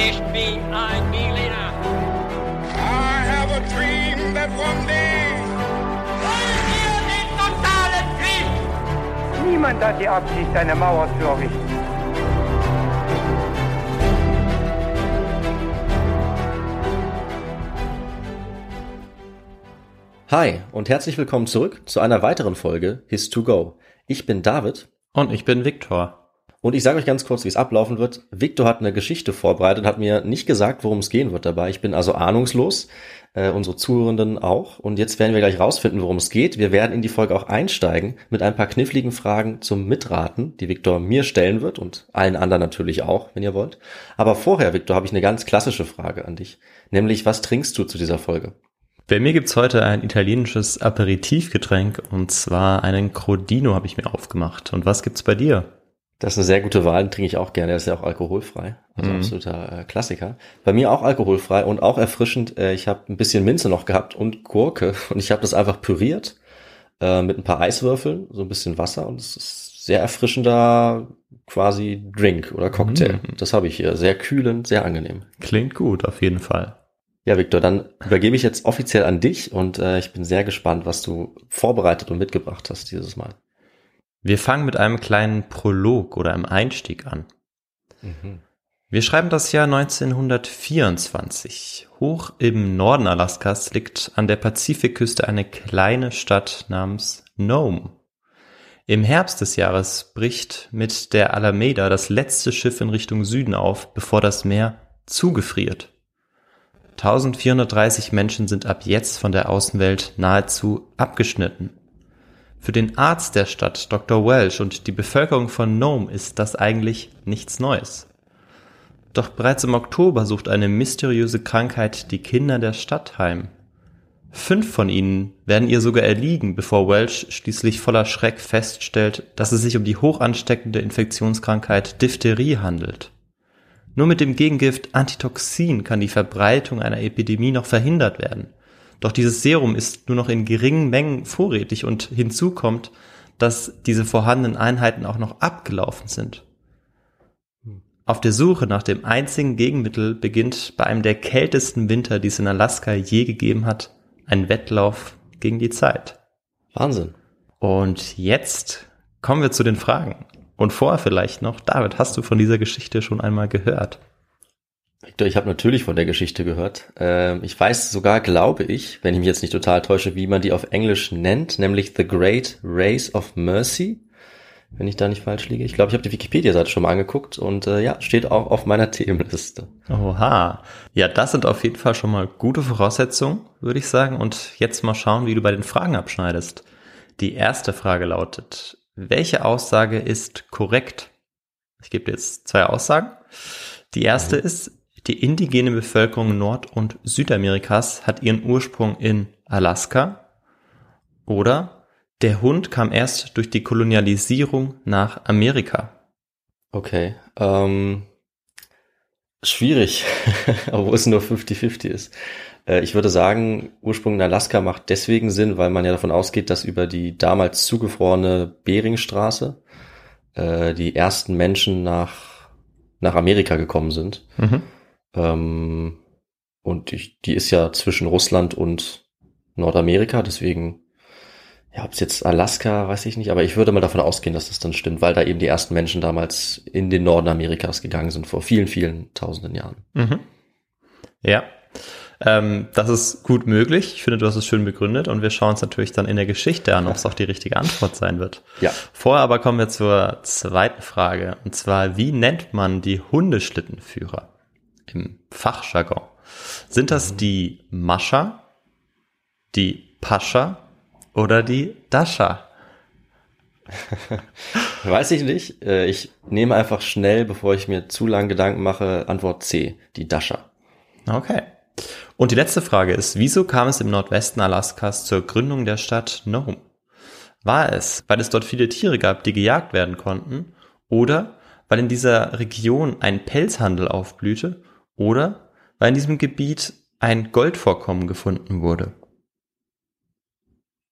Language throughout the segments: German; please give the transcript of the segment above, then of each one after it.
Ich bin ein Berliner. I have a dream that one day. Wollen wir den totalen Krieg? Niemand hat die Absicht, eine Mauer zu errichten. Hi und herzlich willkommen zurück zu einer weiteren Folge His2Go. Ich bin David Und ich bin Viktor. Und ich sage euch ganz kurz, wie es ablaufen wird. Victor hat eine Geschichte vorbereitet, hat mir nicht gesagt, worum es gehen wird dabei. Ich bin also ahnungslos, äh, unsere Zuhörenden auch. Und jetzt werden wir gleich rausfinden, worum es geht. Wir werden in die Folge auch einsteigen mit ein paar kniffligen Fragen zum Mitraten, die Victor mir stellen wird und allen anderen natürlich auch, wenn ihr wollt. Aber vorher, Victor, habe ich eine ganz klassische Frage an dich. Nämlich, was trinkst du zu dieser Folge? Bei mir gibt's heute ein italienisches Aperitivgetränk und zwar einen Crodino habe ich mir aufgemacht. Und was gibt's bei dir? Das ist eine sehr gute Wahl, den trinke ich auch gerne. Der ist ja auch alkoholfrei. Also Mhm. absoluter äh, Klassiker. Bei mir auch alkoholfrei und auch erfrischend. Äh, ich habe ein bisschen Minze noch gehabt und Gurke und ich habe das einfach püriert äh, mit ein paar Eiswürfeln, so ein bisschen Wasser und es ist sehr erfrischender quasi Drink oder Cocktail. Mhm. Das habe ich hier. Sehr kühlend, sehr angenehm. Klingt gut, auf jeden Fall. Ja, Victor, dann übergebe ich jetzt offiziell an dich und äh, ich bin sehr gespannt, was du vorbereitet und mitgebracht hast dieses Mal. Wir fangen mit einem kleinen Prolog oder einem Einstieg an. Wir schreiben das Jahr 1924. Hoch im Norden Alaskas liegt an der Pazifikküste eine kleine Stadt namens Nome. Im Herbst des Jahres bricht mit der Alameda das letzte Schiff in Richtung Süden auf, bevor das Meer zugefriert. 1430 Menschen sind ab jetzt von der Außenwelt nahezu abgeschnitten. Für den Arzt der Stadt, Dr. Welsh, und die Bevölkerung von Nome ist das eigentlich nichts Neues. Doch bereits im Oktober sucht eine mysteriöse Krankheit die Kinder der Stadt heim. Fünf von ihnen werden ihr sogar erliegen, bevor Welsh schließlich voller Schreck feststellt, dass es sich um die hochansteckende Infektionskrankheit Diphtherie handelt. Nur mit dem Gegengift Antitoxin kann die Verbreitung einer Epidemie noch verhindert werden. Doch dieses Serum ist nur noch in geringen Mengen vorrätig und hinzu kommt, dass diese vorhandenen Einheiten auch noch abgelaufen sind. Auf der Suche nach dem einzigen Gegenmittel beginnt bei einem der kältesten Winter, die es in Alaska je gegeben hat, ein Wettlauf gegen die Zeit. Wahnsinn. Und jetzt kommen wir zu den Fragen. Und vorher vielleicht noch, David, hast du von dieser Geschichte schon einmal gehört? Victor, ich habe natürlich von der Geschichte gehört. Ähm, ich weiß sogar, glaube ich, wenn ich mich jetzt nicht total täusche, wie man die auf Englisch nennt, nämlich The Great Race of Mercy. Wenn ich da nicht falsch liege. Ich glaube, ich habe die Wikipedia-Seite schon mal angeguckt und äh, ja, steht auch auf meiner Themenliste. Oha. Ja, das sind auf jeden Fall schon mal gute Voraussetzungen, würde ich sagen. Und jetzt mal schauen, wie du bei den Fragen abschneidest. Die erste Frage lautet, welche Aussage ist korrekt? Ich gebe dir jetzt zwei Aussagen. Die erste ist, die indigene Bevölkerung Nord- und Südamerikas hat ihren Ursprung in Alaska. Oder der Hund kam erst durch die Kolonialisierung nach Amerika. Okay. Ähm, schwierig, obwohl es nur 50-50 ist. Äh, ich würde sagen, Ursprung in Alaska macht deswegen Sinn, weil man ja davon ausgeht, dass über die damals zugefrorene Beringstraße äh, die ersten Menschen nach, nach Amerika gekommen sind. Mhm. Ähm, und ich, die ist ja zwischen Russland und Nordamerika, deswegen, ja, ob es jetzt Alaska, weiß ich nicht, aber ich würde mal davon ausgehen, dass das dann stimmt, weil da eben die ersten Menschen damals in den Norden Amerikas gegangen sind, vor vielen, vielen tausenden Jahren. Mhm. Ja, ähm, das ist gut möglich. Ich finde, du hast es schön begründet und wir schauen uns natürlich dann in der Geschichte an, ob es auch die richtige Antwort sein wird. Ja. Vorher aber kommen wir zur zweiten Frage und zwar, wie nennt man die Hundeschlittenführer im Fachjargon? Sind das die Mascha, die Pascha oder die Dascha? Weiß ich nicht. Äh, Ich nehme einfach schnell, bevor ich mir zu lange Gedanken mache, Antwort C, die Dasha. Okay. Und die letzte Frage ist, wieso kam es im Nordwesten Alaskas zur Gründung der Stadt Nome? War es, weil es dort viele Tiere gab, die gejagt werden konnten? Oder weil in dieser Region ein Pelzhandel aufblühte? Oder weil in diesem Gebiet ein Goldvorkommen gefunden wurde?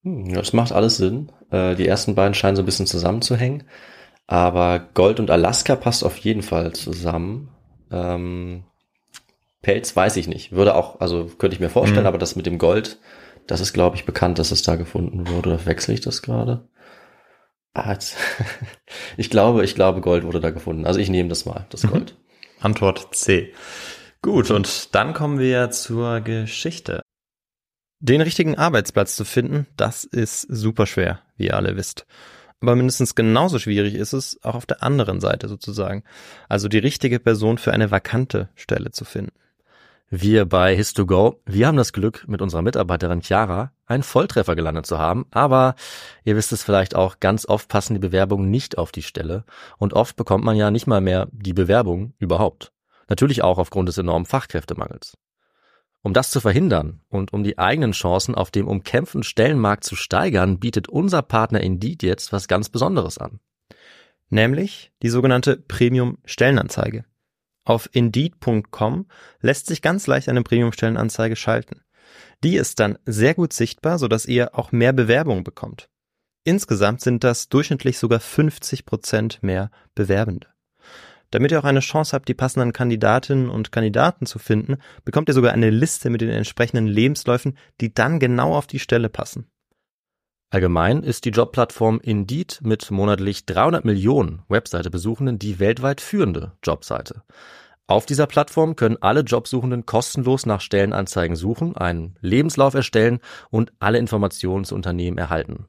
Hm, Das macht alles Sinn. Äh, Die ersten beiden scheinen so ein bisschen zusammenzuhängen. Aber Gold und Alaska passt auf jeden Fall zusammen. Ähm, Pelz weiß ich nicht. Würde auch, also könnte ich mir vorstellen, Mhm. aber das mit dem Gold, das ist, glaube ich, bekannt, dass es da gefunden wurde. Oder wechsle ich das gerade? Ah, jetzt. ich glaube, ich glaube, Gold wurde da gefunden. Also ich nehme das mal, das Mhm. Gold. Antwort C. Gut, und dann kommen wir zur Geschichte. Den richtigen Arbeitsplatz zu finden, das ist super schwer, wie ihr alle wisst. Aber mindestens genauso schwierig ist es auch auf der anderen Seite sozusagen. Also die richtige Person für eine vakante Stelle zu finden. Wir bei His2Go, wir haben das Glück, mit unserer Mitarbeiterin Chiara einen Volltreffer gelandet zu haben, aber ihr wisst es vielleicht auch, ganz oft passen die Bewerbungen nicht auf die Stelle und oft bekommt man ja nicht mal mehr die Bewerbung überhaupt. Natürlich auch aufgrund des enormen Fachkräftemangels. Um das zu verhindern und um die eigenen Chancen auf dem umkämpften Stellenmarkt zu steigern, bietet unser Partner Indeed jetzt was ganz Besonderes an. Nämlich die sogenannte Premium-Stellenanzeige. Auf Indeed.com lässt sich ganz leicht eine Premium-Stellenanzeige schalten. Die ist dann sehr gut sichtbar, sodass ihr auch mehr Bewerbungen bekommt. Insgesamt sind das durchschnittlich sogar 50 Prozent mehr Bewerbende. Damit ihr auch eine Chance habt, die passenden Kandidatinnen und Kandidaten zu finden, bekommt ihr sogar eine Liste mit den entsprechenden Lebensläufen, die dann genau auf die Stelle passen. Allgemein ist die Jobplattform Indeed mit monatlich 300 Millionen Webseite-Besuchenden die weltweit führende Jobseite. Auf dieser Plattform können alle Jobsuchenden kostenlos nach Stellenanzeigen suchen, einen Lebenslauf erstellen und alle Informationen zu Unternehmen erhalten.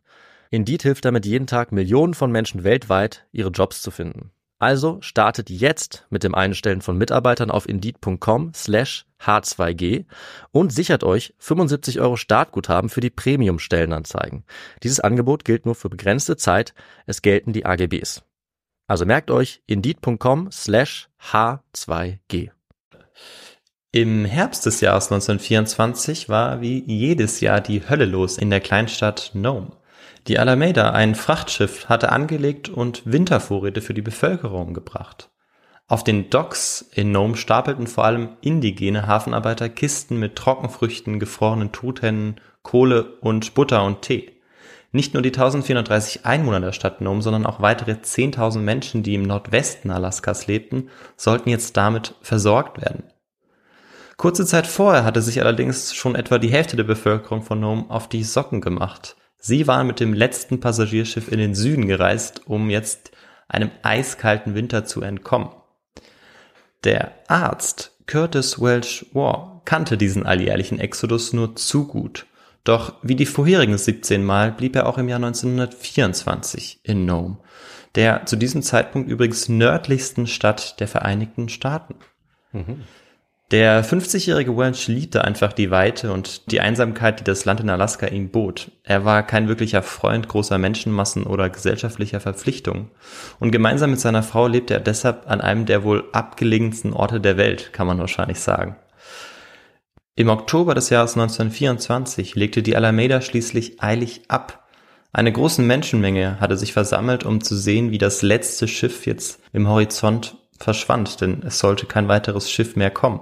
Indeed hilft damit jeden Tag Millionen von Menschen weltweit, ihre Jobs zu finden. Also startet jetzt mit dem Einstellen von Mitarbeitern auf Indeed.com slash H2G und sichert euch 75 Euro Startguthaben für die Premium-Stellenanzeigen. Dieses Angebot gilt nur für begrenzte Zeit. Es gelten die AGBs. Also merkt euch Indeed.com slash H2G. Im Herbst des Jahres 1924 war wie jedes Jahr die Hölle los in der Kleinstadt Nome. Die Alameda, ein Frachtschiff, hatte angelegt und Wintervorräte für die Bevölkerung gebracht. Auf den Docks in Nome stapelten vor allem indigene Hafenarbeiter Kisten mit Trockenfrüchten, gefrorenen Truthähnen, Kohle und Butter und Tee. Nicht nur die 1430 Einwohner der Stadt Nome, sondern auch weitere 10.000 Menschen, die im Nordwesten Alaskas lebten, sollten jetzt damit versorgt werden. Kurze Zeit vorher hatte sich allerdings schon etwa die Hälfte der Bevölkerung von Nome auf die Socken gemacht. Sie waren mit dem letzten Passagierschiff in den Süden gereist, um jetzt einem eiskalten Winter zu entkommen. Der Arzt Curtis Welch War kannte diesen alljährlichen Exodus nur zu gut. Doch wie die vorherigen 17 Mal blieb er auch im Jahr 1924 in Nome, der zu diesem Zeitpunkt übrigens nördlichsten Stadt der Vereinigten Staaten. Der 50-jährige Welch liebte einfach die Weite und die Einsamkeit, die das Land in Alaska ihm bot. Er war kein wirklicher Freund großer Menschenmassen oder gesellschaftlicher Verpflichtungen. Und gemeinsam mit seiner Frau lebte er deshalb an einem der wohl abgelegensten Orte der Welt, kann man wahrscheinlich sagen. Im Oktober des Jahres 1924 legte die Alameda schließlich eilig ab. Eine große Menschenmenge hatte sich versammelt, um zu sehen, wie das letzte Schiff jetzt im Horizont verschwand, denn es sollte kein weiteres Schiff mehr kommen.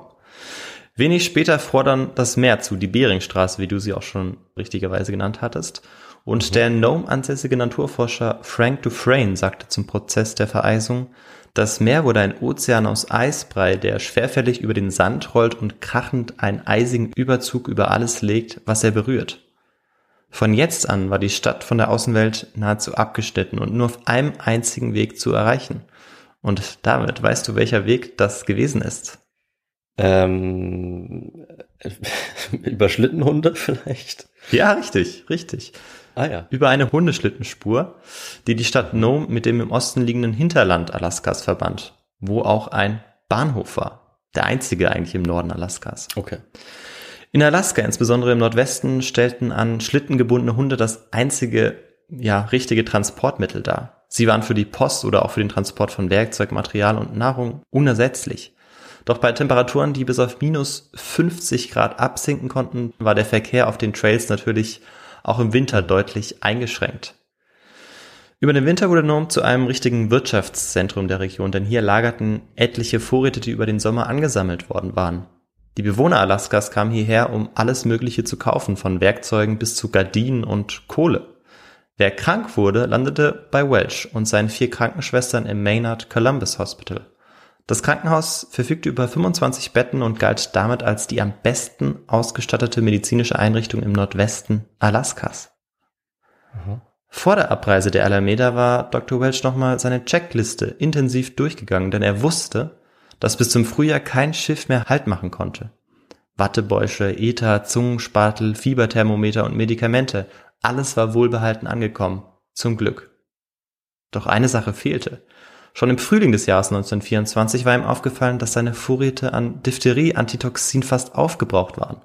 Wenig später fror dann das Meer zu, die Beringstraße, wie du sie auch schon richtigerweise genannt hattest. Und der Nome ansässige Naturforscher Frank Dufresne sagte zum Prozess der Vereisung, das Meer wurde ein Ozean aus Eisbrei, der schwerfällig über den Sand rollt und krachend einen eisigen Überzug über alles legt, was er berührt. Von jetzt an war die Stadt von der Außenwelt nahezu abgeschnitten und nur auf einem einzigen Weg zu erreichen. Und damit weißt du, welcher Weg das gewesen ist. Ähm, über Schlittenhunde vielleicht? Ja, richtig, richtig. Ah ja. Über eine Hundeschlittenspur, die die Stadt Nome mit dem im Osten liegenden Hinterland Alaskas verband, wo auch ein Bahnhof war. Der einzige eigentlich im Norden Alaskas. Okay. In Alaska, insbesondere im Nordwesten, stellten an Schlitten gebundene Hunde das einzige, ja, richtige Transportmittel dar. Sie waren für die Post oder auch für den Transport von Werkzeug, Material und Nahrung unersetzlich. Doch bei Temperaturen, die bis auf minus 50 Grad absinken konnten, war der Verkehr auf den Trails natürlich auch im Winter deutlich eingeschränkt. Über den Winter wurde Nome zu einem richtigen Wirtschaftszentrum der Region, denn hier lagerten etliche Vorräte, die über den Sommer angesammelt worden waren. Die Bewohner Alaskas kamen hierher, um alles Mögliche zu kaufen, von Werkzeugen bis zu Gardinen und Kohle. Wer krank wurde, landete bei Welch und seinen vier Krankenschwestern im Maynard Columbus Hospital. Das Krankenhaus verfügte über 25 Betten und galt damit als die am besten ausgestattete medizinische Einrichtung im Nordwesten Alaskas. Mhm. Vor der Abreise der Alameda war Dr. Welch nochmal seine Checkliste intensiv durchgegangen, denn er wusste, dass bis zum Frühjahr kein Schiff mehr Halt machen konnte. Wattebäusche, Ether, Zungenspatel, Fieberthermometer und Medikamente, alles war wohlbehalten angekommen. Zum Glück. Doch eine Sache fehlte. Schon im Frühling des Jahres 1924 war ihm aufgefallen, dass seine Vorräte an Diphtherie-Antitoxin fast aufgebraucht waren.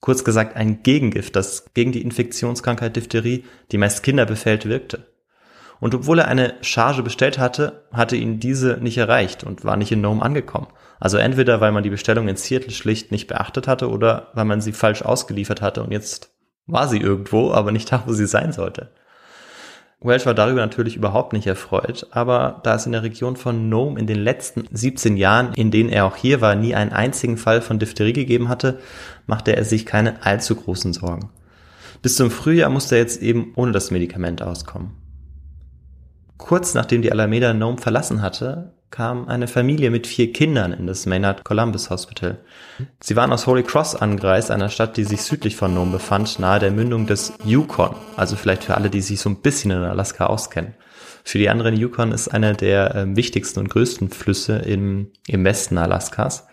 Kurz gesagt ein Gegengift, das gegen die Infektionskrankheit Diphtherie, die meist Kinder befällt, wirkte. Und obwohl er eine Charge bestellt hatte, hatte ihn diese nicht erreicht und war nicht in Nome angekommen. Also entweder weil man die Bestellung in Seattle schlicht nicht beachtet hatte oder weil man sie falsch ausgeliefert hatte und jetzt war sie irgendwo, aber nicht da, wo sie sein sollte. Welch war darüber natürlich überhaupt nicht erfreut, aber da es in der Region von Nome in den letzten 17 Jahren, in denen er auch hier war, nie einen einzigen Fall von Diphtherie gegeben hatte, machte er sich keine allzu großen Sorgen. Bis zum Frühjahr musste er jetzt eben ohne das Medikament auskommen. Kurz nachdem die Alameda Nome verlassen hatte, kam eine Familie mit vier Kindern in das Maynard Columbus Hospital. Sie waren aus Holy Cross angereist, einer Stadt, die sich südlich von Nome befand, nahe der Mündung des Yukon. Also vielleicht für alle, die sich so ein bisschen in Alaska auskennen. Für die anderen Yukon ist einer der äh, wichtigsten und größten Flüsse im, im Westen Alaskas.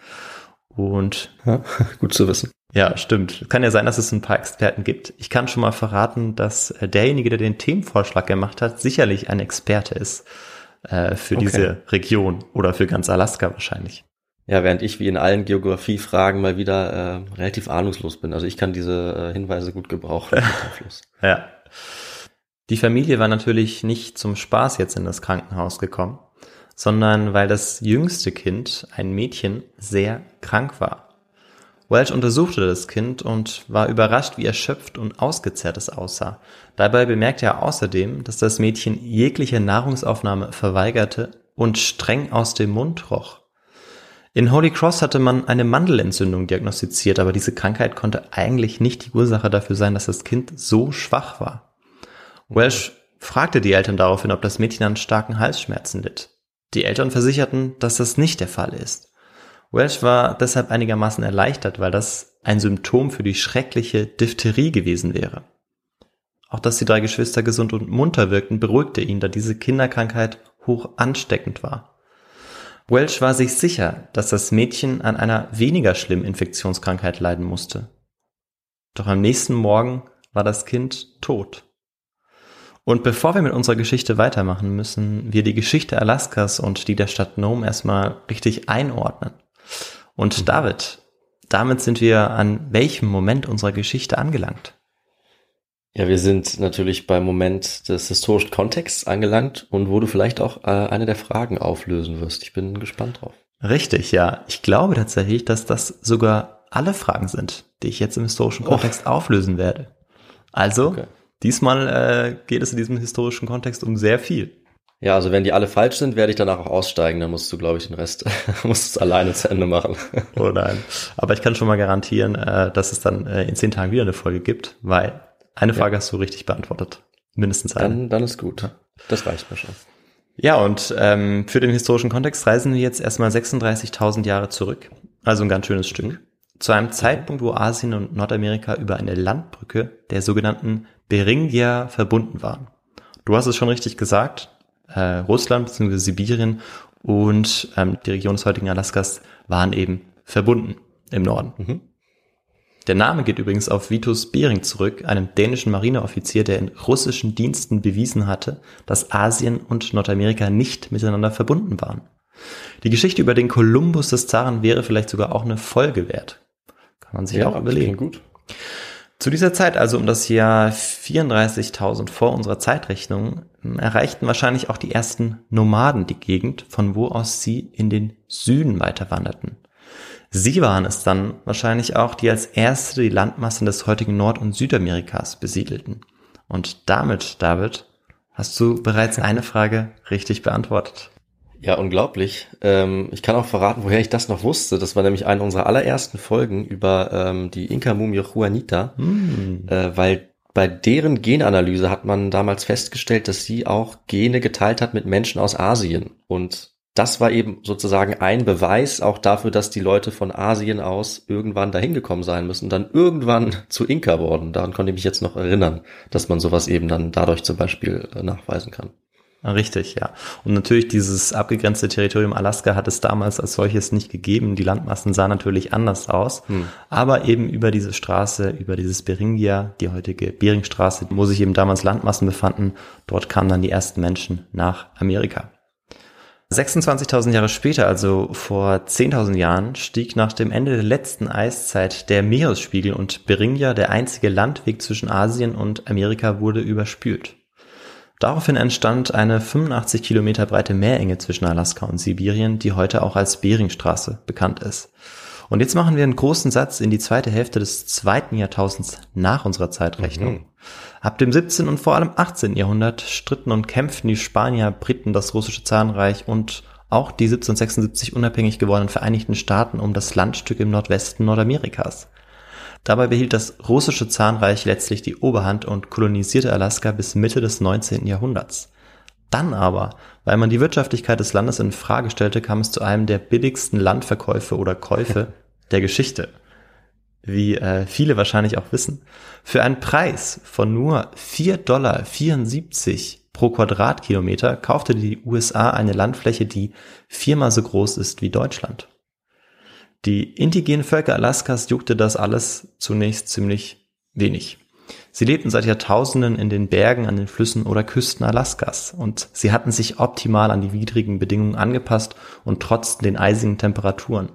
Und ja, gut zu wissen. Ja, stimmt. Kann ja sein, dass es ein paar Experten gibt. Ich kann schon mal verraten, dass äh, derjenige, der den Themenvorschlag gemacht hat, sicherlich ein Experte ist äh, für okay. diese Region oder für ganz Alaska wahrscheinlich. Ja, während ich wie in allen Geografiefragen mal wieder äh, relativ ahnungslos bin. Also ich kann diese äh, Hinweise gut gebrauchen. ja. Die Familie war natürlich nicht zum Spaß jetzt in das Krankenhaus gekommen, sondern weil das jüngste Kind, ein Mädchen, sehr krank war. Welch untersuchte das Kind und war überrascht, wie erschöpft und ausgezehrt es aussah. Dabei bemerkte er außerdem, dass das Mädchen jegliche Nahrungsaufnahme verweigerte und streng aus dem Mund roch. In Holy Cross hatte man eine Mandelentzündung diagnostiziert, aber diese Krankheit konnte eigentlich nicht die Ursache dafür sein, dass das Kind so schwach war. Welsh fragte die Eltern daraufhin, ob das Mädchen an starken Halsschmerzen litt. Die Eltern versicherten, dass das nicht der Fall ist. Welsh war deshalb einigermaßen erleichtert, weil das ein Symptom für die schreckliche Diphtherie gewesen wäre. Auch dass die drei Geschwister gesund und munter wirkten, beruhigte ihn, da diese Kinderkrankheit hoch ansteckend war. Welsh war sich sicher, dass das Mädchen an einer weniger schlimmen Infektionskrankheit leiden musste. Doch am nächsten Morgen war das Kind tot. Und bevor wir mit unserer Geschichte weitermachen, müssen wir die Geschichte Alaskas und die der Stadt Nome erstmal richtig einordnen. Und mhm. David, damit sind wir an welchem Moment unserer Geschichte angelangt? Ja, wir sind natürlich beim Moment des historischen Kontexts angelangt und wo du vielleicht auch äh, eine der Fragen auflösen wirst. Ich bin gespannt drauf. Richtig, ja. Ich glaube tatsächlich, dass das sogar alle Fragen sind, die ich jetzt im historischen Kontext oh. auflösen werde. Also, okay. diesmal äh, geht es in diesem historischen Kontext um sehr viel. Ja, also wenn die alle falsch sind, werde ich danach auch aussteigen. Dann musst du, glaube ich, den Rest musst es alleine zu Ende machen. oh nein. Aber ich kann schon mal garantieren, äh, dass es dann äh, in zehn Tagen wieder eine Folge gibt, weil eine Frage ja. hast du richtig beantwortet. Mindestens eine. Dann, dann ist gut. Das reicht mir schon. Ja, und ähm, für den historischen Kontext reisen wir jetzt erstmal 36.000 Jahre zurück. Also ein ganz schönes Stück. Mhm. Zu einem Zeitpunkt, wo Asien und Nordamerika über eine Landbrücke der sogenannten Beringia verbunden waren. Du hast es schon richtig gesagt, äh, Russland bzw. Sibirien und ähm, die Region des heutigen Alaskas waren eben verbunden im Norden. Mhm. Der Name geht übrigens auf Vitus Bering zurück, einem dänischen Marineoffizier, der in russischen Diensten bewiesen hatte, dass Asien und Nordamerika nicht miteinander verbunden waren. Die Geschichte über den Kolumbus des Zaren wäre vielleicht sogar auch eine Folge wert. Kann man sich ja, auch überlegen. Gut. Zu dieser Zeit, also um das Jahr 34.000 vor unserer Zeitrechnung, erreichten wahrscheinlich auch die ersten Nomaden die Gegend, von wo aus sie in den Süden weiterwanderten. Sie waren es dann wahrscheinlich auch, die als erste die Landmassen des heutigen Nord- und Südamerikas besiedelten. Und damit, David, hast du bereits eine Frage richtig beantwortet. Ja, unglaublich. Ähm, ich kann auch verraten, woher ich das noch wusste. Das war nämlich eine unserer allerersten Folgen über ähm, die Inka-Mumie Juanita, mm. äh, weil bei deren Genanalyse hat man damals festgestellt, dass sie auch Gene geteilt hat mit Menschen aus Asien. Und das war eben sozusagen ein Beweis auch dafür, dass die Leute von Asien aus irgendwann dahin gekommen sein müssen, dann irgendwann zu Inka worden. Daran konnte ich mich jetzt noch erinnern, dass man sowas eben dann dadurch zum Beispiel äh, nachweisen kann. Richtig, ja. Und natürlich dieses abgegrenzte Territorium Alaska hat es damals als solches nicht gegeben. Die Landmassen sahen natürlich anders aus. Hm. Aber eben über diese Straße, über dieses Beringia, die heutige Beringstraße, wo sich eben damals Landmassen befanden, dort kamen dann die ersten Menschen nach Amerika. 26.000 Jahre später, also vor 10.000 Jahren, stieg nach dem Ende der letzten Eiszeit der Meeresspiegel und Beringia, der einzige Landweg zwischen Asien und Amerika, wurde überspült. Daraufhin entstand eine 85 Kilometer breite Meerenge zwischen Alaska und Sibirien, die heute auch als Beringstraße bekannt ist. Und jetzt machen wir einen großen Satz in die zweite Hälfte des zweiten Jahrtausends nach unserer Zeitrechnung. Mhm. Ab dem 17. und vor allem 18. Jahrhundert stritten und kämpften die Spanier, Briten, das russische Zahnreich und auch die 1776 unabhängig gewordenen Vereinigten Staaten um das Landstück im Nordwesten Nordamerikas. Dabei behielt das russische Zahnreich letztlich die Oberhand und kolonisierte Alaska bis Mitte des 19. Jahrhunderts. Dann aber, weil man die Wirtschaftlichkeit des Landes in Frage stellte, kam es zu einem der billigsten Landverkäufe oder Käufe der Geschichte. Wie äh, viele wahrscheinlich auch wissen. Für einen Preis von nur 4,74 Dollar pro Quadratkilometer kaufte die USA eine Landfläche, die viermal so groß ist wie Deutschland. Die indigenen Völker Alaskas juckte das alles zunächst ziemlich wenig. Sie lebten seit Jahrtausenden in den Bergen, an den Flüssen oder Küsten Alaskas und sie hatten sich optimal an die widrigen Bedingungen angepasst und trotzten den eisigen Temperaturen.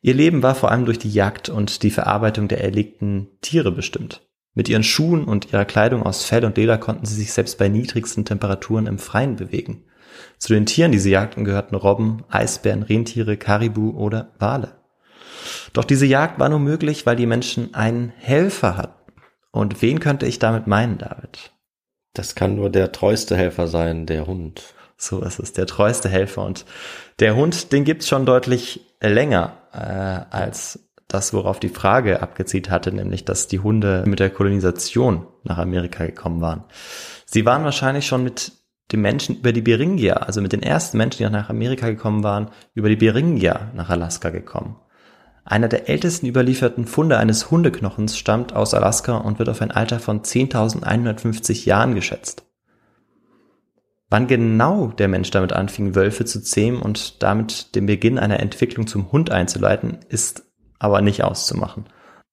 Ihr Leben war vor allem durch die Jagd und die Verarbeitung der erlegten Tiere bestimmt. Mit ihren Schuhen und ihrer Kleidung aus Fell und Leder konnten sie sich selbst bei niedrigsten Temperaturen im Freien bewegen. Zu den Tieren, die sie jagten, gehörten Robben, Eisbären, Rentiere, Karibu oder Wale. Doch diese Jagd war nur möglich, weil die Menschen einen Helfer hatten. Und wen könnte ich damit meinen, David? Das kann nur der treueste Helfer sein, der Hund. So ist es, der treueste Helfer. Und der Hund, den gibt's schon deutlich länger äh, als das, worauf die Frage abgezielt hatte, nämlich dass die Hunde mit der Kolonisation nach Amerika gekommen waren. Sie waren wahrscheinlich schon mit den Menschen über die Beringia, also mit den ersten Menschen, die nach Amerika gekommen waren, über die Beringia nach Alaska gekommen. Einer der ältesten überlieferten Funde eines Hundeknochens stammt aus Alaska und wird auf ein Alter von 10.150 Jahren geschätzt. Wann genau der Mensch damit anfing, Wölfe zu zähmen und damit den Beginn einer Entwicklung zum Hund einzuleiten, ist aber nicht auszumachen.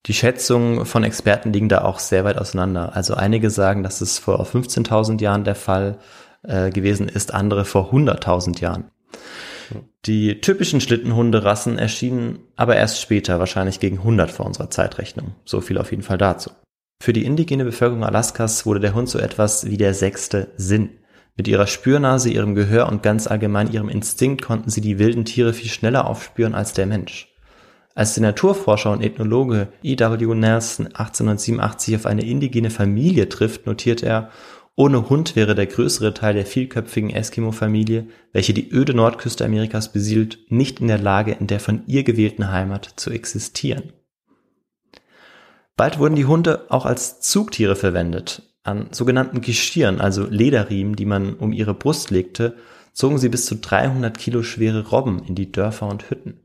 Die Schätzungen von Experten liegen da auch sehr weit auseinander. Also einige sagen, dass es vor 15.000 Jahren der Fall äh, gewesen ist, andere vor 100.000 Jahren. Die typischen Schlittenhunderassen erschienen aber erst später, wahrscheinlich gegen 100 vor unserer Zeitrechnung. So viel auf jeden Fall dazu. Für die indigene Bevölkerung Alaskas wurde der Hund so etwas wie der sechste Sinn. Mit ihrer Spürnase, ihrem Gehör und ganz allgemein ihrem Instinkt konnten sie die wilden Tiere viel schneller aufspüren als der Mensch. Als der Naturforscher und Ethnologe E.W. Nelson 1887 auf eine indigene Familie trifft, notiert er, ohne Hund wäre der größere Teil der vielköpfigen Eskimo-Familie, welche die öde Nordküste Amerikas besiedelt, nicht in der Lage, in der von ihr gewählten Heimat zu existieren. Bald wurden die Hunde auch als Zugtiere verwendet. An sogenannten Geschirren, also Lederriemen, die man um ihre Brust legte, zogen sie bis zu 300 Kilo schwere Robben in die Dörfer und Hütten.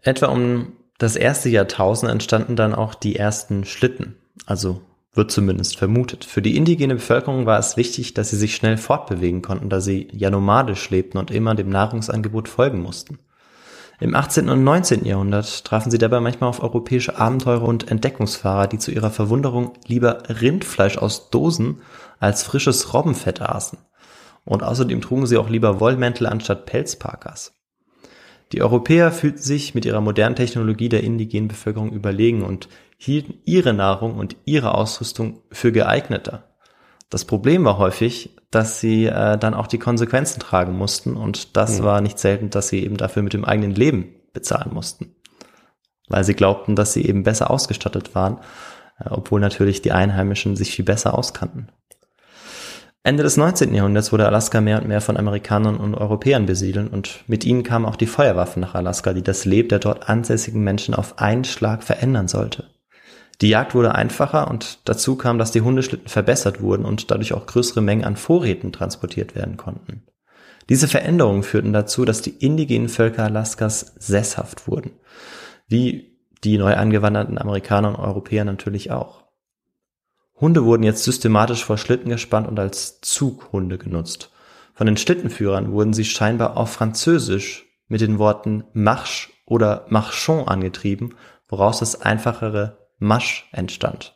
Etwa um das erste Jahrtausend entstanden dann auch die ersten Schlitten, also wird zumindest vermutet. Für die indigene Bevölkerung war es wichtig, dass sie sich schnell fortbewegen konnten, da sie ja nomadisch lebten und immer dem Nahrungsangebot folgen mussten. Im 18. und 19. Jahrhundert trafen sie dabei manchmal auf europäische Abenteurer und Entdeckungsfahrer, die zu ihrer Verwunderung lieber Rindfleisch aus Dosen als frisches Robbenfett aßen. Und außerdem trugen sie auch lieber Wollmäntel anstatt Pelzparkas. Die Europäer fühlten sich mit ihrer modernen Technologie der indigenen Bevölkerung überlegen und hielten ihre Nahrung und ihre Ausrüstung für geeigneter. Das Problem war häufig, dass sie äh, dann auch die Konsequenzen tragen mussten und das mhm. war nicht selten, dass sie eben dafür mit dem eigenen Leben bezahlen mussten, weil sie glaubten, dass sie eben besser ausgestattet waren, äh, obwohl natürlich die Einheimischen sich viel besser auskannten. Ende des 19. Jahrhunderts wurde Alaska mehr und mehr von Amerikanern und Europäern besiedelt und mit ihnen kamen auch die Feuerwaffen nach Alaska, die das Leben der dort ansässigen Menschen auf einen Schlag verändern sollte. Die Jagd wurde einfacher und dazu kam, dass die Hundeschlitten verbessert wurden und dadurch auch größere Mengen an Vorräten transportiert werden konnten. Diese Veränderungen führten dazu, dass die indigenen Völker Alaskas sesshaft wurden, wie die neu angewanderten Amerikaner und Europäer natürlich auch. Hunde wurden jetzt systematisch vor Schlitten gespannt und als Zughunde genutzt. Von den Schlittenführern wurden sie scheinbar auf Französisch mit den Worten Marche oder Marchon angetrieben, woraus das einfachere Masch entstand.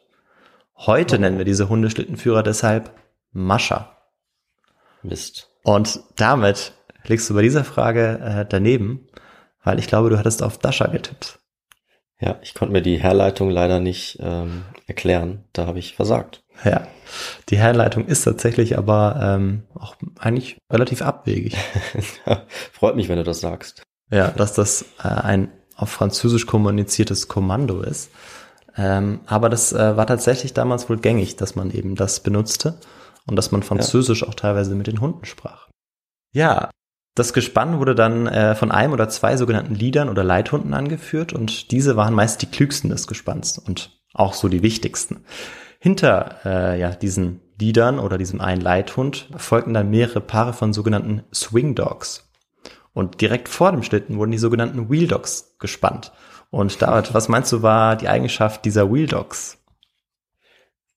Heute nennen wir diese Hundeschlittenführer deshalb Mascher. Mist. Und damit liegst du bei dieser Frage äh, daneben, weil ich glaube, du hattest auf Dasha getippt. Ja, ich konnte mir die Herleitung leider nicht ähm, erklären. Da habe ich versagt. Ja, die Herleitung ist tatsächlich aber ähm, auch eigentlich relativ abwegig. Freut mich, wenn du das sagst. Ja, dass das äh, ein auf Französisch kommuniziertes Kommando ist. Ähm, aber das äh, war tatsächlich damals wohl gängig, dass man eben das benutzte und dass man Französisch ja. auch teilweise mit den Hunden sprach. Ja, das Gespann wurde dann äh, von einem oder zwei sogenannten Leadern oder Leithunden angeführt und diese waren meist die klügsten des Gespanns und auch so die wichtigsten. Hinter äh, ja, diesen Leadern oder diesem einen Leithund folgten dann mehrere Paare von sogenannten Swing Dogs. Und direkt vor dem Schlitten wurden die sogenannten Wheel Dogs gespannt. Und David, was meinst du war die Eigenschaft dieser Wheel Dogs?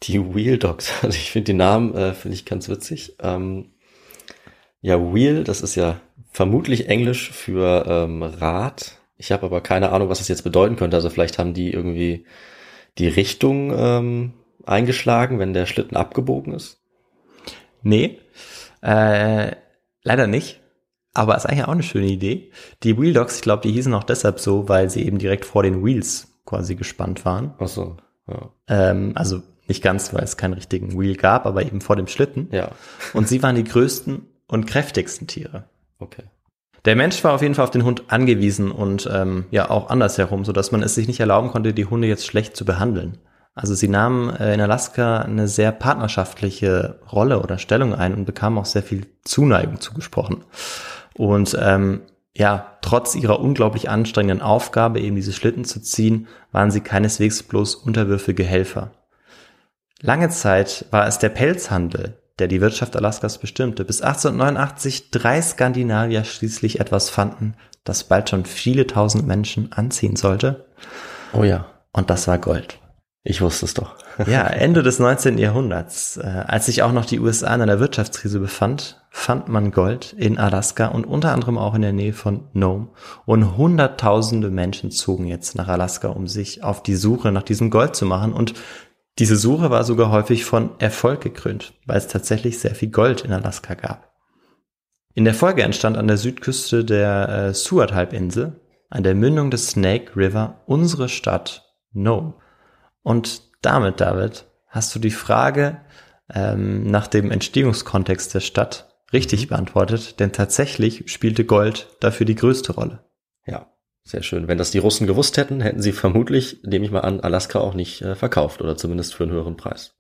Die Wheel Dogs, also ich finde die Namen, äh, finde ich ganz witzig. Ähm, ja, Wheel, das ist ja vermutlich Englisch für ähm, Rad. Ich habe aber keine Ahnung, was das jetzt bedeuten könnte. Also vielleicht haben die irgendwie die Richtung ähm, eingeschlagen, wenn der Schlitten abgebogen ist. Nee, äh, leider nicht. Aber ist eigentlich auch eine schöne Idee. Die Wheel Dogs, ich glaube, die hießen auch deshalb so, weil sie eben direkt vor den Wheels quasi gespannt waren. Ach so, ja. Ähm, also nicht ganz, weil es keinen richtigen Wheel gab, aber eben vor dem Schlitten. Ja. Und sie waren die größten und kräftigsten Tiere. Okay. Der Mensch war auf jeden Fall auf den Hund angewiesen und ähm, ja auch andersherum, so dass man es sich nicht erlauben konnte, die Hunde jetzt schlecht zu behandeln. Also sie nahmen äh, in Alaska eine sehr partnerschaftliche Rolle oder Stellung ein und bekamen auch sehr viel Zuneigung zugesprochen. Und ähm, ja, trotz ihrer unglaublich anstrengenden Aufgabe, eben diese Schlitten zu ziehen, waren sie keineswegs bloß unterwürfige Helfer. Lange Zeit war es der Pelzhandel, der die Wirtschaft Alaskas bestimmte, bis 1889 drei Skandinavier schließlich etwas fanden, das bald schon viele tausend Menschen anziehen sollte. Oh ja. Und das war Gold. Ich wusste es doch. ja, Ende des 19. Jahrhunderts, äh, als sich auch noch die USA in einer Wirtschaftskrise befand, fand man Gold in Alaska und unter anderem auch in der Nähe von Nome. Und hunderttausende Menschen zogen jetzt nach Alaska, um sich auf die Suche nach diesem Gold zu machen. Und diese Suche war sogar häufig von Erfolg gekrönt, weil es tatsächlich sehr viel Gold in Alaska gab. In der Folge entstand an der Südküste der äh, Seward-Halbinsel, an der Mündung des Snake River, unsere Stadt Nome. Und damit, David, hast du die Frage ähm, nach dem Entstehungskontext der Stadt richtig beantwortet, denn tatsächlich spielte Gold dafür die größte Rolle. Ja, sehr schön. Wenn das die Russen gewusst hätten, hätten sie vermutlich, nehme ich mal an, Alaska auch nicht äh, verkauft oder zumindest für einen höheren Preis.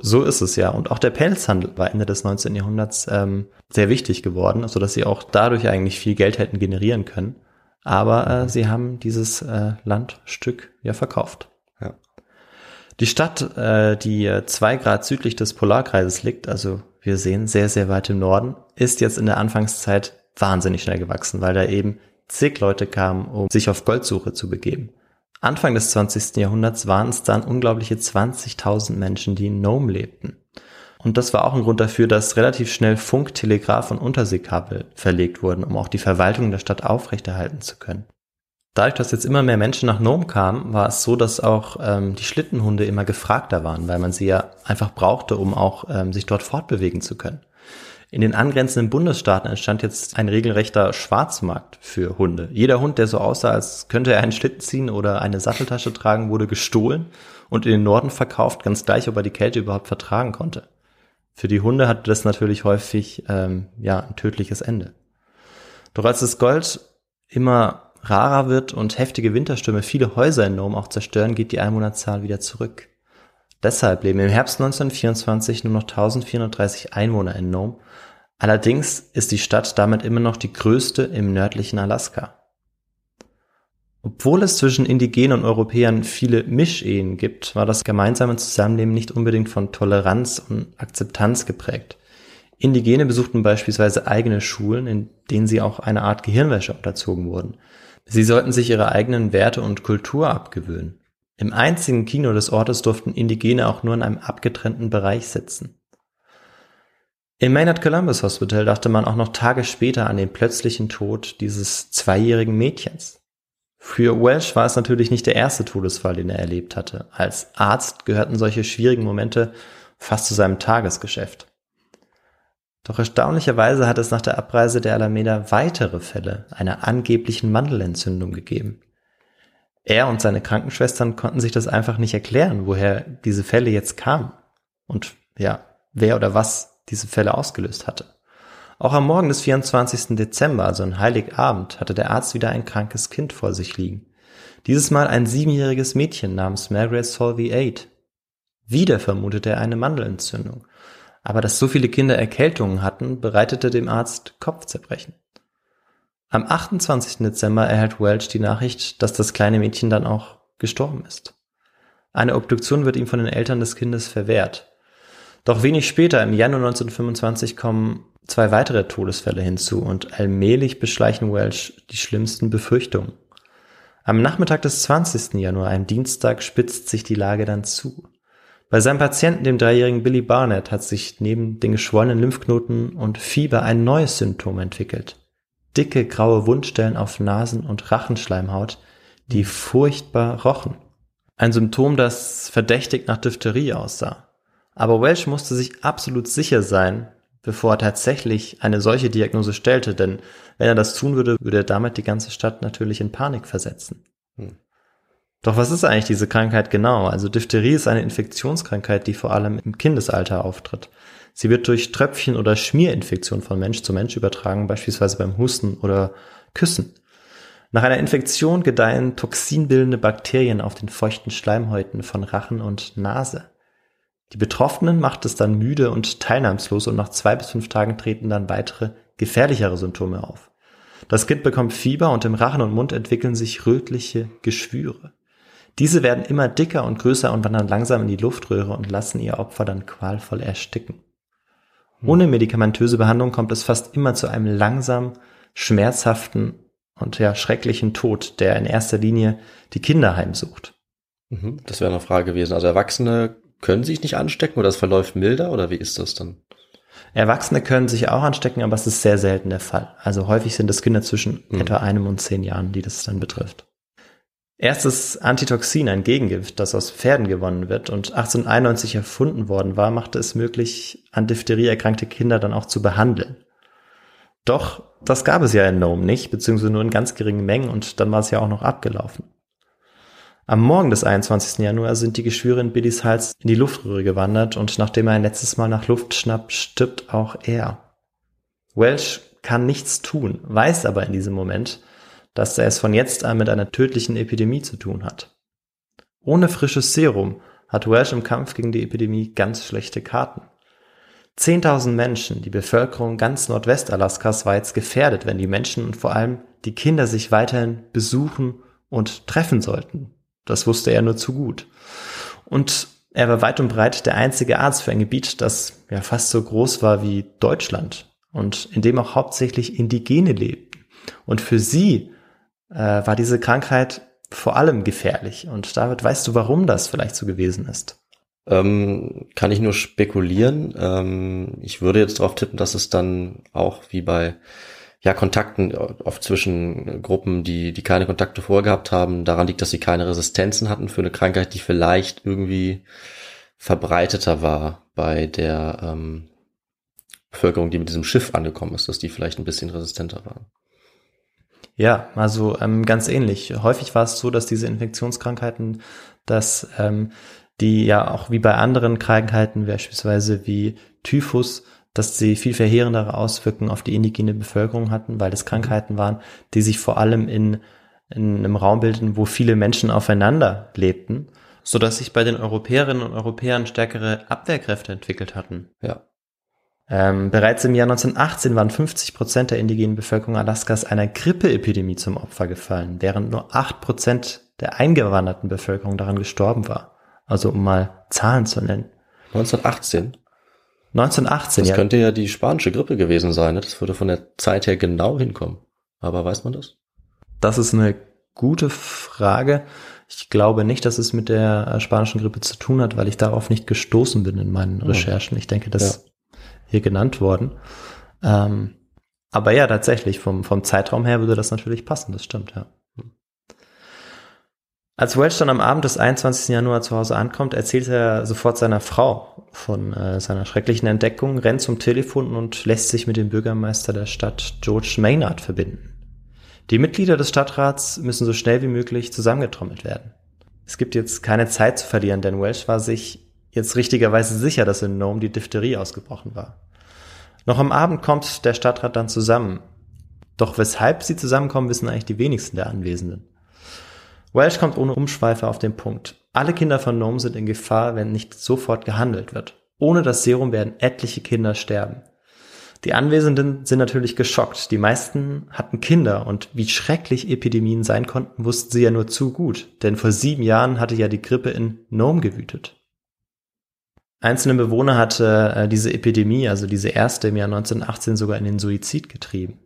So ist es ja. Und auch der Pelzhandel war Ende des 19. Jahrhunderts ähm, sehr wichtig geworden, so dass sie auch dadurch eigentlich viel Geld hätten generieren können. Aber äh, sie haben dieses äh, Landstück ja verkauft. Die Stadt, äh, die äh, zwei Grad südlich des Polarkreises liegt, also wir sehen sehr, sehr weit im Norden, ist jetzt in der Anfangszeit wahnsinnig schnell gewachsen, weil da eben zig Leute kamen, um sich auf Goldsuche zu begeben. Anfang des 20. Jahrhunderts waren es dann unglaubliche 20.000 Menschen, die in Nome lebten. Und das war auch ein Grund dafür, dass relativ schnell Funk, Telegraph und Unterseekabel verlegt wurden, um auch die Verwaltung der Stadt aufrechterhalten zu können. Dadurch, dass jetzt immer mehr Menschen nach Nome kamen, war es so, dass auch ähm, die Schlittenhunde immer gefragter waren, weil man sie ja einfach brauchte, um auch ähm, sich dort fortbewegen zu können. In den angrenzenden Bundesstaaten entstand jetzt ein regelrechter Schwarzmarkt für Hunde. Jeder Hund, der so aussah, als könnte er einen Schlitten ziehen oder eine Satteltasche tragen, wurde gestohlen und in den Norden verkauft, ganz gleich, ob er die Kälte überhaupt vertragen konnte. Für die Hunde hatte das natürlich häufig ähm, ja ein tödliches Ende. Doch als das Gold immer rarer wird und heftige Winterstürme viele Häuser in Nome auch zerstören, geht die Einwohnerzahl wieder zurück. Deshalb leben im Herbst 1924 nur noch 1430 Einwohner in Nome Allerdings ist die Stadt damit immer noch die größte im nördlichen Alaska. Obwohl es zwischen Indigenen und Europäern viele Mischehen gibt, war das gemeinsame Zusammenleben nicht unbedingt von Toleranz und Akzeptanz geprägt. Indigene besuchten beispielsweise eigene Schulen, in denen sie auch eine Art Gehirnwäsche unterzogen wurden. Sie sollten sich ihre eigenen Werte und Kultur abgewöhnen. Im einzigen Kino des Ortes durften Indigene auch nur in einem abgetrennten Bereich sitzen. Im Maynard Columbus Hospital dachte man auch noch Tage später an den plötzlichen Tod dieses zweijährigen Mädchens. Für Welsh war es natürlich nicht der erste Todesfall, den er erlebt hatte. Als Arzt gehörten solche schwierigen Momente fast zu seinem Tagesgeschäft. Doch erstaunlicherweise hat es nach der Abreise der Alameda weitere Fälle einer angeblichen Mandelentzündung gegeben. Er und seine Krankenschwestern konnten sich das einfach nicht erklären, woher diese Fälle jetzt kamen und ja, wer oder was diese Fälle ausgelöst hatte. Auch am Morgen des 24. Dezember, also an Heiligabend, hatte der Arzt wieder ein krankes Kind vor sich liegen. Dieses Mal ein siebenjähriges Mädchen namens Margaret Solvey Aid. Wieder vermutete er eine Mandelentzündung. Aber dass so viele Kinder Erkältungen hatten, bereitete dem Arzt Kopfzerbrechen. Am 28. Dezember erhält Welch die Nachricht, dass das kleine Mädchen dann auch gestorben ist. Eine Obduktion wird ihm von den Eltern des Kindes verwehrt. Doch wenig später, im Januar 1925, kommen zwei weitere Todesfälle hinzu und allmählich beschleichen Welsh die schlimmsten Befürchtungen. Am Nachmittag des 20. Januar, einem Dienstag, spitzt sich die Lage dann zu. Bei seinem Patienten, dem dreijährigen Billy Barnett, hat sich neben den geschwollenen Lymphknoten und Fieber ein neues Symptom entwickelt. Dicke graue Wundstellen auf Nasen- und Rachenschleimhaut, die furchtbar rochen. Ein Symptom, das verdächtig nach Diphtherie aussah. Aber Welsh musste sich absolut sicher sein, bevor er tatsächlich eine solche Diagnose stellte, denn wenn er das tun würde, würde er damit die ganze Stadt natürlich in Panik versetzen. Hm. Doch was ist eigentlich diese Krankheit genau? Also Diphtherie ist eine Infektionskrankheit, die vor allem im Kindesalter auftritt. Sie wird durch Tröpfchen oder Schmierinfektion von Mensch zu Mensch übertragen, beispielsweise beim Husten oder Küssen. Nach einer Infektion gedeihen toxinbildende Bakterien auf den feuchten Schleimhäuten von Rachen und Nase. Die Betroffenen macht es dann müde und teilnahmslos und nach zwei bis fünf Tagen treten dann weitere, gefährlichere Symptome auf. Das Kind bekommt Fieber und im Rachen und Mund entwickeln sich rötliche Geschwüre. Diese werden immer dicker und größer und wandern langsam in die Luftröhre und lassen ihr Opfer dann qualvoll ersticken. Ohne medikamentöse Behandlung kommt es fast immer zu einem langsam, schmerzhaften und ja schrecklichen Tod, der in erster Linie die Kinder heimsucht. Mhm, das wäre eine Frage gewesen. Also Erwachsene können sich nicht anstecken oder es verläuft milder oder wie ist das dann? Erwachsene können sich auch anstecken, aber es ist sehr selten der Fall. Also häufig sind es Kinder zwischen mhm. etwa einem und zehn Jahren, die das dann betrifft. Erstes Antitoxin, ein Gegengift, das aus Pferden gewonnen wird und 1891 erfunden worden war, machte es möglich, an Diphtherie erkrankte Kinder dann auch zu behandeln. Doch das gab es ja in Nome nicht, beziehungsweise nur in ganz geringen Mengen und dann war es ja auch noch abgelaufen. Am Morgen des 21. Januar sind die Geschwüre in Billys Hals in die Luftröhre gewandert und nachdem er ein letztes Mal nach Luft schnappt, stirbt auch er. Welsh kann nichts tun, weiß aber in diesem Moment, dass er es von jetzt an mit einer tödlichen Epidemie zu tun hat. Ohne frisches Serum hat Welsh im Kampf gegen die Epidemie ganz schlechte Karten. Zehntausend Menschen, die Bevölkerung ganz Nordwestalaskas war jetzt gefährdet, wenn die Menschen und vor allem die Kinder sich weiterhin besuchen und treffen sollten. Das wusste er nur zu gut. Und er war weit und breit der einzige Arzt für ein Gebiet, das ja fast so groß war wie Deutschland und in dem auch hauptsächlich Indigene lebten. Und für sie äh, war diese Krankheit vor allem gefährlich. Und David, weißt du, warum das vielleicht so gewesen ist? Ähm, kann ich nur spekulieren. Ähm, ich würde jetzt darauf tippen, dass es dann auch wie bei ja, Kontakten oft zwischen Gruppen, die, die keine Kontakte vorgehabt haben, daran liegt, dass sie keine Resistenzen hatten für eine Krankheit, die vielleicht irgendwie verbreiteter war bei der ähm, Bevölkerung, die mit diesem Schiff angekommen ist, dass die vielleicht ein bisschen resistenter waren. Ja, also ähm, ganz ähnlich. Häufig war es so, dass diese Infektionskrankheiten, dass ähm, die ja auch wie bei anderen Krankheiten, beispielsweise wie Typhus, dass sie viel verheerendere Auswirkungen auf die indigene Bevölkerung hatten, weil es Krankheiten waren, die sich vor allem in, in einem Raum bildeten, wo viele Menschen aufeinander lebten, so dass sich bei den Europäerinnen und Europäern stärkere Abwehrkräfte entwickelt hatten. Ja. Ähm, bereits im Jahr 1918 waren 50 Prozent der indigenen Bevölkerung Alaskas einer Grippeepidemie zum Opfer gefallen, während nur acht Prozent der eingewanderten Bevölkerung daran gestorben war. Also um mal Zahlen zu nennen. 1918? 1918, Das ja. könnte ja die spanische Grippe gewesen sein. Ne? Das würde von der Zeit her genau hinkommen. Aber weiß man das? Das ist eine gute Frage. Ich glaube nicht, dass es mit der spanischen Grippe zu tun hat, weil ich darauf nicht gestoßen bin in meinen Recherchen. Ich denke, das ist hier genannt worden. Ähm, aber ja, tatsächlich, vom, vom Zeitraum her würde das natürlich passen, das stimmt, ja. Als Welch dann am Abend des 21. Januar zu Hause ankommt, erzählt er sofort seiner Frau von äh, seiner schrecklichen Entdeckung, rennt zum Telefon und lässt sich mit dem Bürgermeister der Stadt George Maynard verbinden. Die Mitglieder des Stadtrats müssen so schnell wie möglich zusammengetrommelt werden. Es gibt jetzt keine Zeit zu verlieren, denn Welsh war sich jetzt richtigerweise sicher, dass in Nome die Diphtherie ausgebrochen war. Noch am Abend kommt der Stadtrat dann zusammen. Doch weshalb sie zusammenkommen, wissen eigentlich die wenigsten der Anwesenden. Welsh kommt ohne Umschweife auf den Punkt. Alle Kinder von Nome sind in Gefahr, wenn nicht sofort gehandelt wird. Ohne das Serum werden etliche Kinder sterben. Die Anwesenden sind natürlich geschockt. Die meisten hatten Kinder und wie schrecklich Epidemien sein konnten, wussten sie ja nur zu gut, denn vor sieben Jahren hatte ja die Grippe in Nome gewütet. Einzelne Bewohner hatte äh, diese Epidemie, also diese erste im Jahr 1918, sogar in den Suizid getrieben.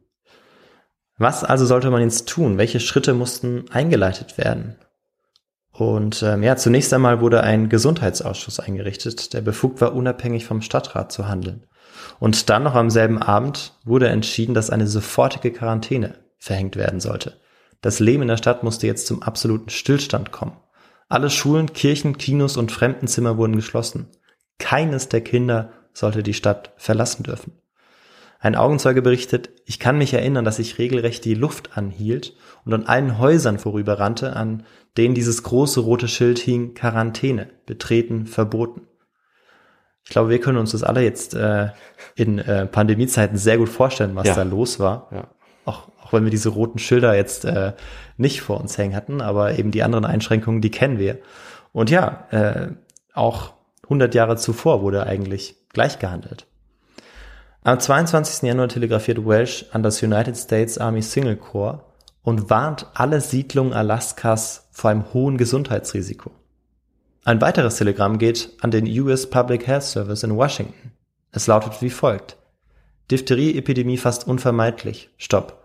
Was also sollte man jetzt tun? Welche Schritte mussten eingeleitet werden? Und ähm, ja, zunächst einmal wurde ein Gesundheitsausschuss eingerichtet, der befugt war, unabhängig vom Stadtrat zu handeln. Und dann noch am selben Abend wurde entschieden, dass eine sofortige Quarantäne verhängt werden sollte. Das Leben in der Stadt musste jetzt zum absoluten Stillstand kommen. Alle Schulen, Kirchen, Kinos und Fremdenzimmer wurden geschlossen. Keines der Kinder sollte die Stadt verlassen dürfen. Ein Augenzeuge berichtet, ich kann mich erinnern, dass ich regelrecht die Luft anhielt und an allen Häusern vorüberrannte, an denen dieses große rote Schild hing, Quarantäne, betreten, verboten. Ich glaube, wir können uns das alle jetzt äh, in äh, Pandemiezeiten sehr gut vorstellen, was Ja. da los war. Ja. Auch, auch wenn wir diese roten Schilder jetzt äh, nicht vor uns hängen hatten, aber eben die anderen Einschränkungen, die kennen wir. Und ja, äh, auch 100 Jahre zuvor wurde eigentlich gleich gehandelt. Am 22. Januar telegrafiert Welsh an das United States Army Single Corps und warnt alle Siedlungen Alaskas vor einem hohen Gesundheitsrisiko. Ein weiteres Telegramm geht an den US Public Health Service in Washington. Es lautet wie folgt. Diphtherie-Epidemie fast unvermeidlich. Stopp.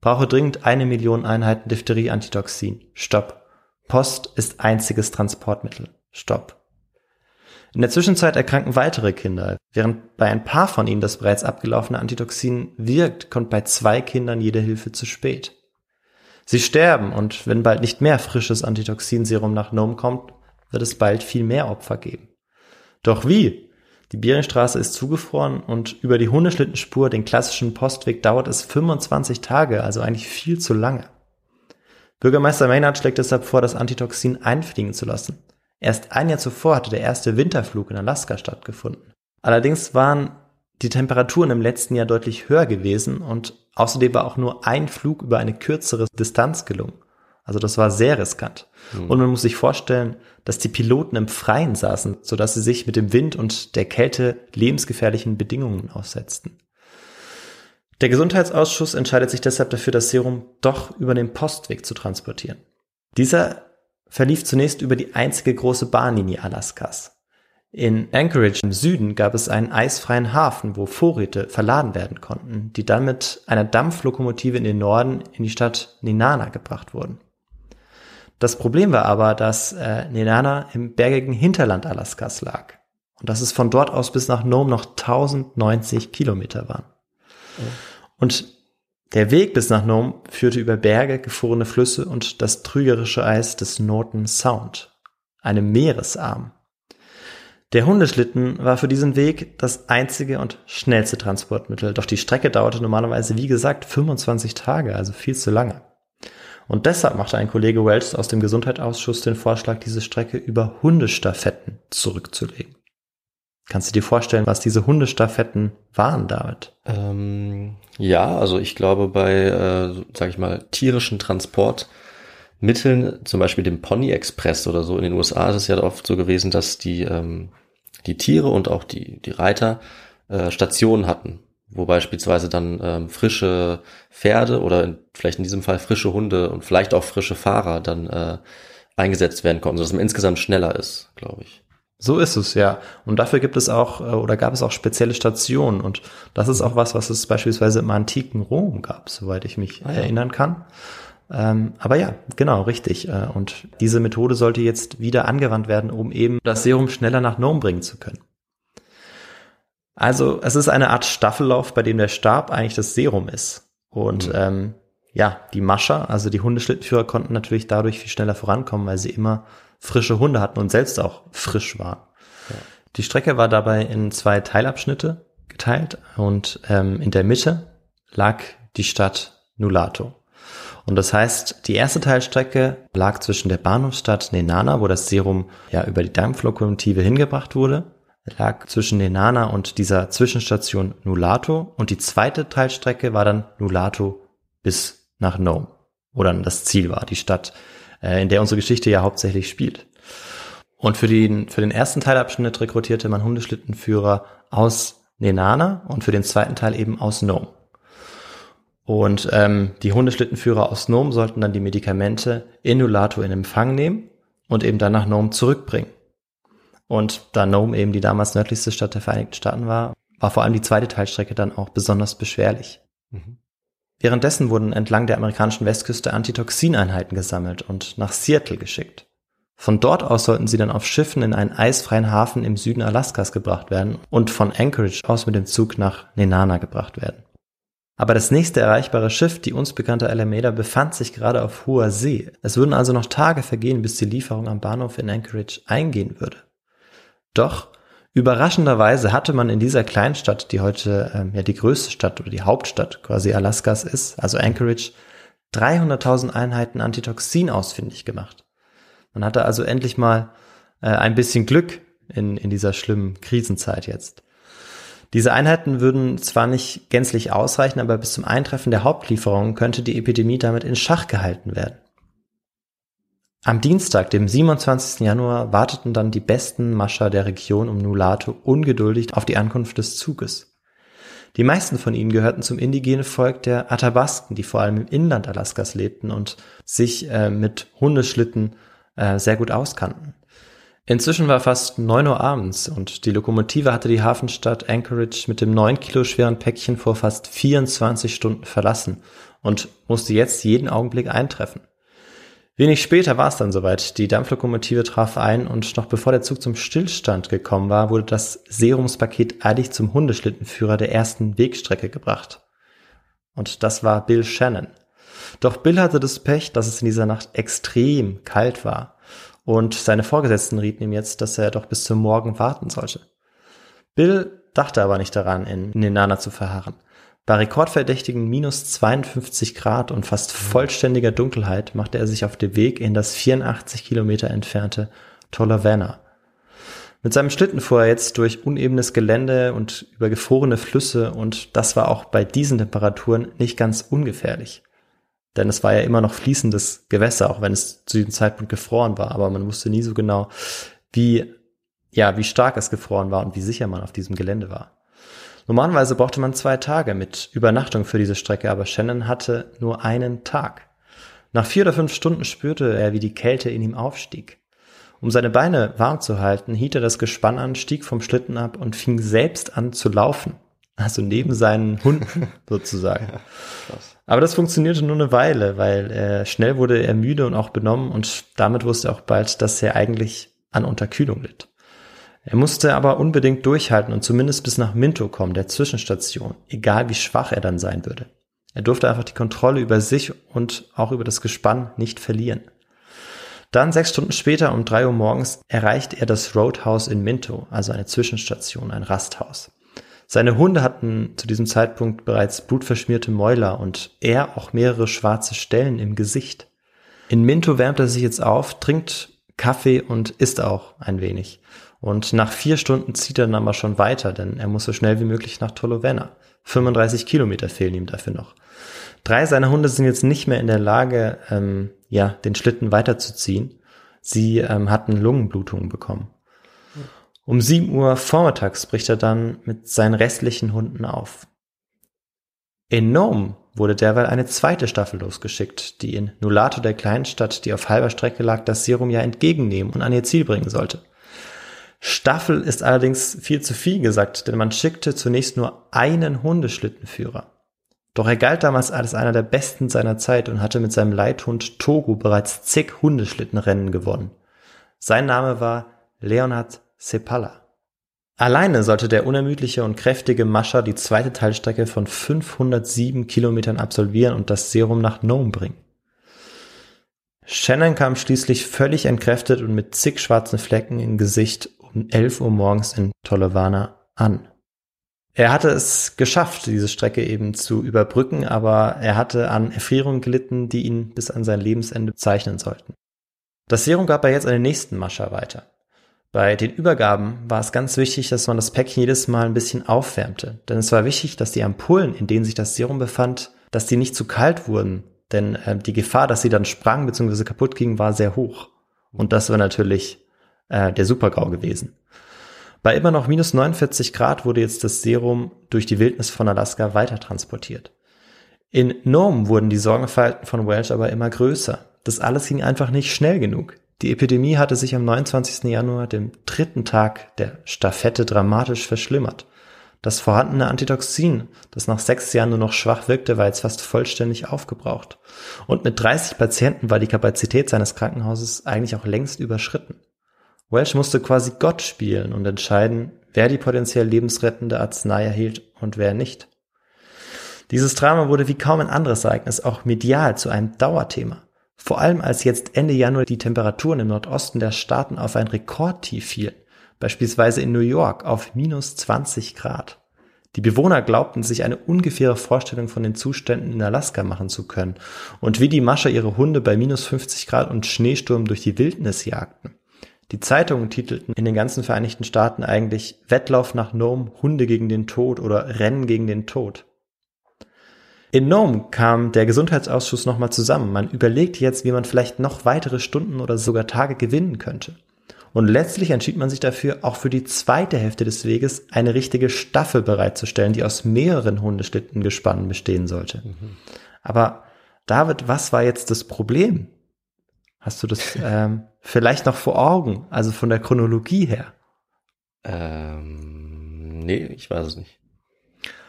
Brauche dringend eine Million Einheiten Diphtherie-Antitoxin. Stopp. Post ist einziges Transportmittel. Stopp. In der Zwischenzeit erkranken weitere Kinder. Während bei ein paar von ihnen das bereits abgelaufene Antitoxin wirkt, kommt bei zwei Kindern jede Hilfe zu spät. Sie sterben und wenn bald nicht mehr frisches Antitoxinserum nach Nome kommt, wird es bald viel mehr Opfer geben. Doch wie? Die Beringstraße ist zugefroren und über die Hundeschlittenspur, den klassischen Postweg, dauert es 25 Tage, also eigentlich viel zu lange. Bürgermeister Maynard schlägt deshalb vor, das Antitoxin einfliegen zu lassen. Erst ein Jahr zuvor hatte der erste Winterflug in Alaska stattgefunden. Allerdings waren die Temperaturen im letzten Jahr deutlich höher gewesen und außerdem war auch nur ein Flug über eine kürzere Distanz gelungen. Also das war sehr riskant. Und man muss sich vorstellen, dass die Piloten im Freien saßen, sodass sie sich mit dem Wind und der Kälte lebensgefährlichen Bedingungen aussetzten. Der Gesundheitsausschuss entscheidet sich deshalb dafür, das Serum doch über den Postweg zu transportieren. Dieser verlief zunächst über die einzige große Bahnlinie Alaskas. In Anchorage im Süden gab es einen eisfreien Hafen, wo Vorräte verladen werden konnten, die dann mit einer Dampflokomotive in den Norden in die Stadt Nenana gebracht wurden. Das Problem war aber, dass äh, Nenana im bergigen Hinterland Alaskas lag und dass es von dort aus bis nach Nome noch 1090 Kilometer waren. Und der Weg bis nach Nome führte über Berge, gefrorene Flüsse und das trügerische Eis des Norton Sound, einem Meeresarm. Der Hundeschlitten war für diesen Weg das einzige und schnellste Transportmittel, doch die Strecke dauerte normalerweise, wie gesagt, 25 Tage, also viel zu lange. Und deshalb machte ein Kollege Welch aus dem Gesundheitsausschuss den Vorschlag, diese Strecke über Hundestafetten zurückzulegen. Kannst du dir vorstellen, was diese Hundestafetten waren, David? Ähm, ja, also ich glaube bei, äh, sag ich mal, tierischen Transportmitteln, zum Beispiel dem Pony Express oder so in den USA ist es ja oft so gewesen, dass die, ähm, die Tiere und auch die, die Reiter äh, Stationen hatten, wo beispielsweise dann ähm, frische Pferde oder in, vielleicht in diesem Fall frische Hunde und vielleicht auch frische Fahrer dann äh, eingesetzt werden konnten, sodass man insgesamt schneller ist, glaube ich. So ist es, ja. Und dafür gibt es auch, äh, oder gab es auch spezielle Stationen. Und das ist auch was, was es beispielsweise im antiken Rom gab, soweit ich mich ah, ja. erinnern kann. Ähm, aber ja, genau, richtig. Äh, und diese Methode sollte jetzt wieder angewandt werden, um eben das Serum schneller nach Nome bringen zu können. Also es ist eine Art Staffellauf, bei dem der Stab eigentlich das Serum ist. Und mhm. ähm, ja, die Mascher, also die Hundeschlittenführer, konnten natürlich dadurch viel schneller vorankommen, weil sie immer frische Hunde hatten und selbst auch frisch waren. Ja. Die Strecke war dabei in zwei Teilabschnitte geteilt und ähm, in der Mitte lag die Stadt Nulato. Und das heißt, die erste Teilstrecke lag zwischen der Bahnhofsstadt Nenana, wo das Serum ja über die Dampflokomotive hingebracht wurde, lag zwischen Nenana und dieser Zwischenstation Nulato. Und die zweite Teilstrecke war dann Nulato bis nach Nome, wo dann das Ziel war, die Stadt, äh, in der unsere Geschichte ja hauptsächlich spielt. Und für den, für den ersten Teilabschnitt rekrutierte man Hundeschlittenführer aus Nenana und für den zweiten Teil eben aus Nome. Und ähm, die Hundeschlittenführer aus Nome sollten dann die Medikamente in Nulato in Empfang nehmen und eben dann nach Nome zurückbringen. Und da Nome eben die damals nördlichste Stadt der Vereinigten Staaten war, war vor allem die zweite Teilstrecke dann auch besonders beschwerlich. Mhm. Währenddessen wurden entlang der amerikanischen Westküste Antitoxineinheiten gesammelt und nach Seattle geschickt. Von dort aus sollten sie dann auf Schiffen in einen eisfreien Hafen im Süden Alaskas gebracht werden und von Anchorage aus mit dem Zug nach Nenana gebracht werden. Aber das nächste erreichbare Schiff, die uns bekannte Alameda, befand sich gerade auf hoher See. Es würden also noch Tage vergehen, bis die Lieferung am Bahnhof in Anchorage eingehen würde. Doch überraschenderweise hatte man in dieser Kleinstadt, die heute ähm, ja die größte Stadt oder die Hauptstadt quasi Alaskas ist, also Anchorage, 300.000 Einheiten Antitoxin ausfindig gemacht. Man hatte also endlich mal äh, ein bisschen Glück in, in dieser schlimmen Krisenzeit jetzt. Diese Einheiten würden zwar nicht gänzlich ausreichen, aber bis zum Eintreffen der Hauptlieferung könnte die Epidemie damit in Schach gehalten werden. Am Dienstag, dem 27. Januar, warteten dann die besten Mascher der Region um Nulato ungeduldig auf die Ankunft des Zuges. Die meisten von ihnen gehörten zum indigenen Volk der Athabasken, die vor allem im Inland Alaskas lebten und sich äh, mit Hundeschlitten äh, sehr gut auskannten. Inzwischen war fast neun Uhr abends und die Lokomotive hatte die Hafenstadt Anchorage mit dem neun Kilo schweren Päckchen vor fast 24 Stunden verlassen und musste jetzt jeden Augenblick eintreffen. Wenig später war es dann soweit. Die Dampflokomotive traf ein und noch bevor der Zug zum Stillstand gekommen war, wurde das Serumspaket eilig zum Hundeschlittenführer der ersten Wegstrecke gebracht. Und das war Bill Shannon. Doch Bill hatte das Pech, dass es in dieser Nacht extrem kalt war und seine Vorgesetzten rieten ihm jetzt, dass er doch bis zum Morgen warten sollte. Bill dachte aber nicht daran, in Nenana zu verharren. Bei rekordverdächtigen minus 52 Grad und fast vollständiger Dunkelheit machte er sich auf den Weg in das 84 Kilometer entfernte Tolavana. Mit seinem Schlitten fuhr er jetzt durch unebenes Gelände und über gefrorene Flüsse und das war auch bei diesen Temperaturen nicht ganz ungefährlich. Denn es war ja immer noch fließendes Gewässer, auch wenn es zu diesem Zeitpunkt gefroren war. Aber man wusste nie so genau, wie, ja, wie stark es gefroren war und wie sicher man auf diesem Gelände war. Normalerweise brauchte man zwei Tage mit Übernachtung für diese Strecke, aber Shannon hatte nur einen Tag. Nach vier oder fünf Stunden spürte er, wie die Kälte in ihm aufstieg. Um seine Beine warm zu halten, hielt er das Gespann an, stieg vom Schlitten ab und fing selbst an zu laufen. Also neben seinen Hunden sozusagen. Ja, Aber das funktionierte nur eine Weile, weil äh, schnell wurde er müde und auch benommen und damit wusste er auch bald, dass er eigentlich an Unterkühlung litt. Er musste aber unbedingt durchhalten und zumindest bis nach Minto kommen, der Zwischenstation, egal wie schwach er dann sein würde. Er durfte einfach die Kontrolle über sich und auch über das Gespann nicht verlieren. Dann sechs Stunden später um drei Uhr morgens erreicht er das Roadhouse in Minto, also eine Zwischenstation, ein Rasthaus. Seine Hunde hatten zu diesem Zeitpunkt bereits blutverschmierte Mäuler und er auch mehrere schwarze Stellen im Gesicht. In Minto wärmt er sich jetzt auf, trinkt Kaffee und isst auch ein wenig. Und nach vier Stunden zieht er dann aber schon weiter, denn er muss so schnell wie möglich nach Tolovena. 35 Kilometer fehlen ihm dafür noch. Drei seiner Hunde sind jetzt nicht mehr in der Lage, ähm, ja, den Schlitten weiterzuziehen. Sie ähm, hatten Lungenblutungen bekommen. Um 7 Uhr vormittags bricht er dann mit seinen restlichen Hunden auf. In Nome wurde derweil eine zweite Staffel losgeschickt, die in Nulato, der Kleinstadt, die auf halber Strecke lag, das Serum ja entgegennehmen und an ihr Ziel bringen sollte. Staffel ist allerdings viel zu viel gesagt, denn man schickte zunächst nur einen Hundeschlittenführer. Doch er galt damals als einer der besten seiner Zeit und hatte mit seinem Leithund Togo bereits zig Hundeschlittenrennen gewonnen. Sein Name war Leonhard Sepala. Alleine sollte der unermüdliche und kräftige Mascher die zweite Teilstrecke von 507 Kilometern absolvieren und das Serum nach Nome bringen. Shannon kam schließlich völlig entkräftet und mit zig schwarzen Flecken im Gesicht um 11 Uhr morgens in Tolovana an. Er hatte es geschafft, diese Strecke eben zu überbrücken, aber er hatte an Erfrierungen gelitten, die ihn bis an sein Lebensende zeichnen sollten. Das Serum gab er jetzt an den nächsten Mascher weiter. Bei den Übergaben war es ganz wichtig, dass man das Päckchen jedes Mal ein bisschen aufwärmte. Denn es war wichtig, dass die Ampullen, in denen sich das Serum befand, dass die nicht zu kalt wurden. Denn äh, die Gefahr, dass sie dann sprangen bzw. kaputt gingen, war sehr hoch. Und das war natürlich äh, der Supergau gewesen. Bei immer noch minus 49 Grad wurde jetzt das Serum durch die Wildnis von Alaska weiter transportiert. In Nome wurden die Sorgenfalten von Welsh aber immer größer. Das alles ging einfach nicht schnell genug. Die Epidemie hatte sich am 29. Januar, dem dritten Tag der Staffette, dramatisch verschlimmert. Das vorhandene Antitoxin, das nach sechs Jahren nur noch schwach wirkte, war jetzt fast vollständig aufgebraucht. Und mit 30 Patienten war die Kapazität seines Krankenhauses eigentlich auch längst überschritten. Welsh musste quasi Gott spielen und entscheiden, wer die potenziell lebensrettende Arznei erhielt und wer nicht. Dieses Drama wurde wie kaum ein anderes Ereignis auch medial zu einem Dauerthema. Vor allem als jetzt Ende Januar die Temperaturen im Nordosten der Staaten auf ein Rekordtief fielen, beispielsweise in New York auf minus 20 Grad. Die Bewohner glaubten sich eine ungefähre Vorstellung von den Zuständen in Alaska machen zu können und wie die Mascher ihre Hunde bei minus 50 Grad und Schneesturm durch die Wildnis jagten. Die Zeitungen titelten in den ganzen Vereinigten Staaten eigentlich Wettlauf nach Nome, Hunde gegen den Tod oder Rennen gegen den Tod. In Nome kam der Gesundheitsausschuss nochmal zusammen. Man überlegt jetzt, wie man vielleicht noch weitere Stunden oder sogar Tage gewinnen könnte. Und letztlich entschied man sich dafür, auch für die zweite Hälfte des Weges eine richtige Staffel bereitzustellen, die aus mehreren Hundeschlittengespannen bestehen sollte. Mhm. Aber David, was war jetzt das Problem? Hast du das ähm, vielleicht noch vor Augen, also von der Chronologie her? Ähm, nee, ich weiß es nicht.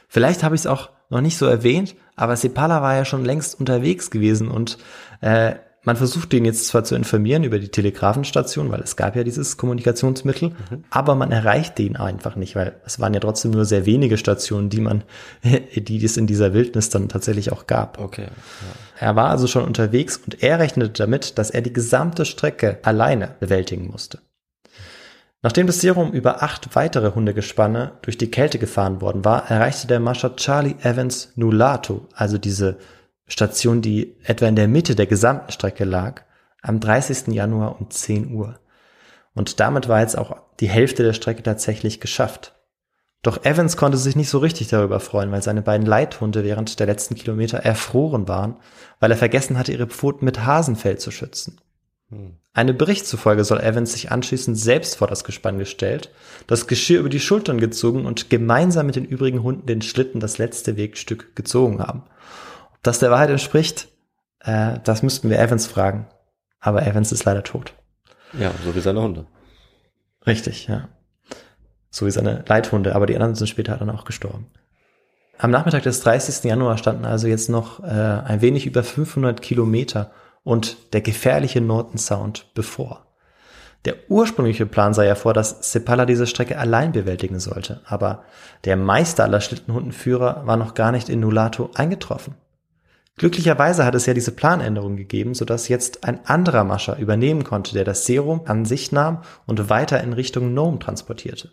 Vielleicht habe ich es auch noch nicht so erwähnt, aber Sepala war ja schon längst unterwegs gewesen und äh, man versucht ihn jetzt zwar zu informieren über die Telegrafenstation, weil es gab ja dieses Kommunikationsmittel, mhm. aber man erreichte ihn einfach nicht, weil es waren ja trotzdem nur sehr wenige Stationen, die man, die es in dieser Wildnis dann tatsächlich auch gab. Okay. Ja. Er war also schon unterwegs und er rechnete damit, dass er die gesamte Strecke alleine bewältigen musste. Nachdem das Serum über acht weitere Hundegespanne durch die Kälte gefahren worden war, erreichte der Mascher Charlie Evans Nulato, also diese Station, die etwa in der Mitte der gesamten Strecke lag, am 30. Januar um 10 Uhr. Und damit war jetzt auch die Hälfte der Strecke tatsächlich geschafft. Doch Evans konnte sich nicht so richtig darüber freuen, weil seine beiden Leithunde während der letzten Kilometer erfroren waren, weil er vergessen hatte, ihre Pfoten mit Hasenfell zu schützen. Hm. Eine Bericht zufolge soll Evans sich anschließend selbst vor das Gespann gestellt, das Geschirr über die Schultern gezogen und gemeinsam mit den übrigen Hunden den Schlitten das letzte Wegstück gezogen haben. Das der Wahrheit entspricht, äh, das müssten wir Evans fragen. Aber Evans ist leider tot. Ja, so wie seine Hunde. Richtig, ja. So wie seine Leithunde, aber die anderen sind später dann auch gestorben. Am Nachmittag des 30. Januar standen also jetzt noch äh, ein wenig über 500 Kilometer und der gefährliche Norton Sound bevor. Der ursprüngliche Plan sah ja vor, dass Sepala diese Strecke allein bewältigen sollte, aber der Meister aller Schlittenhundenführer war noch gar nicht in Nulato eingetroffen. Glücklicherweise hat es ja diese Planänderung gegeben, sodass jetzt ein anderer Mascher übernehmen konnte, der das Serum an sich nahm und weiter in Richtung Nome transportierte.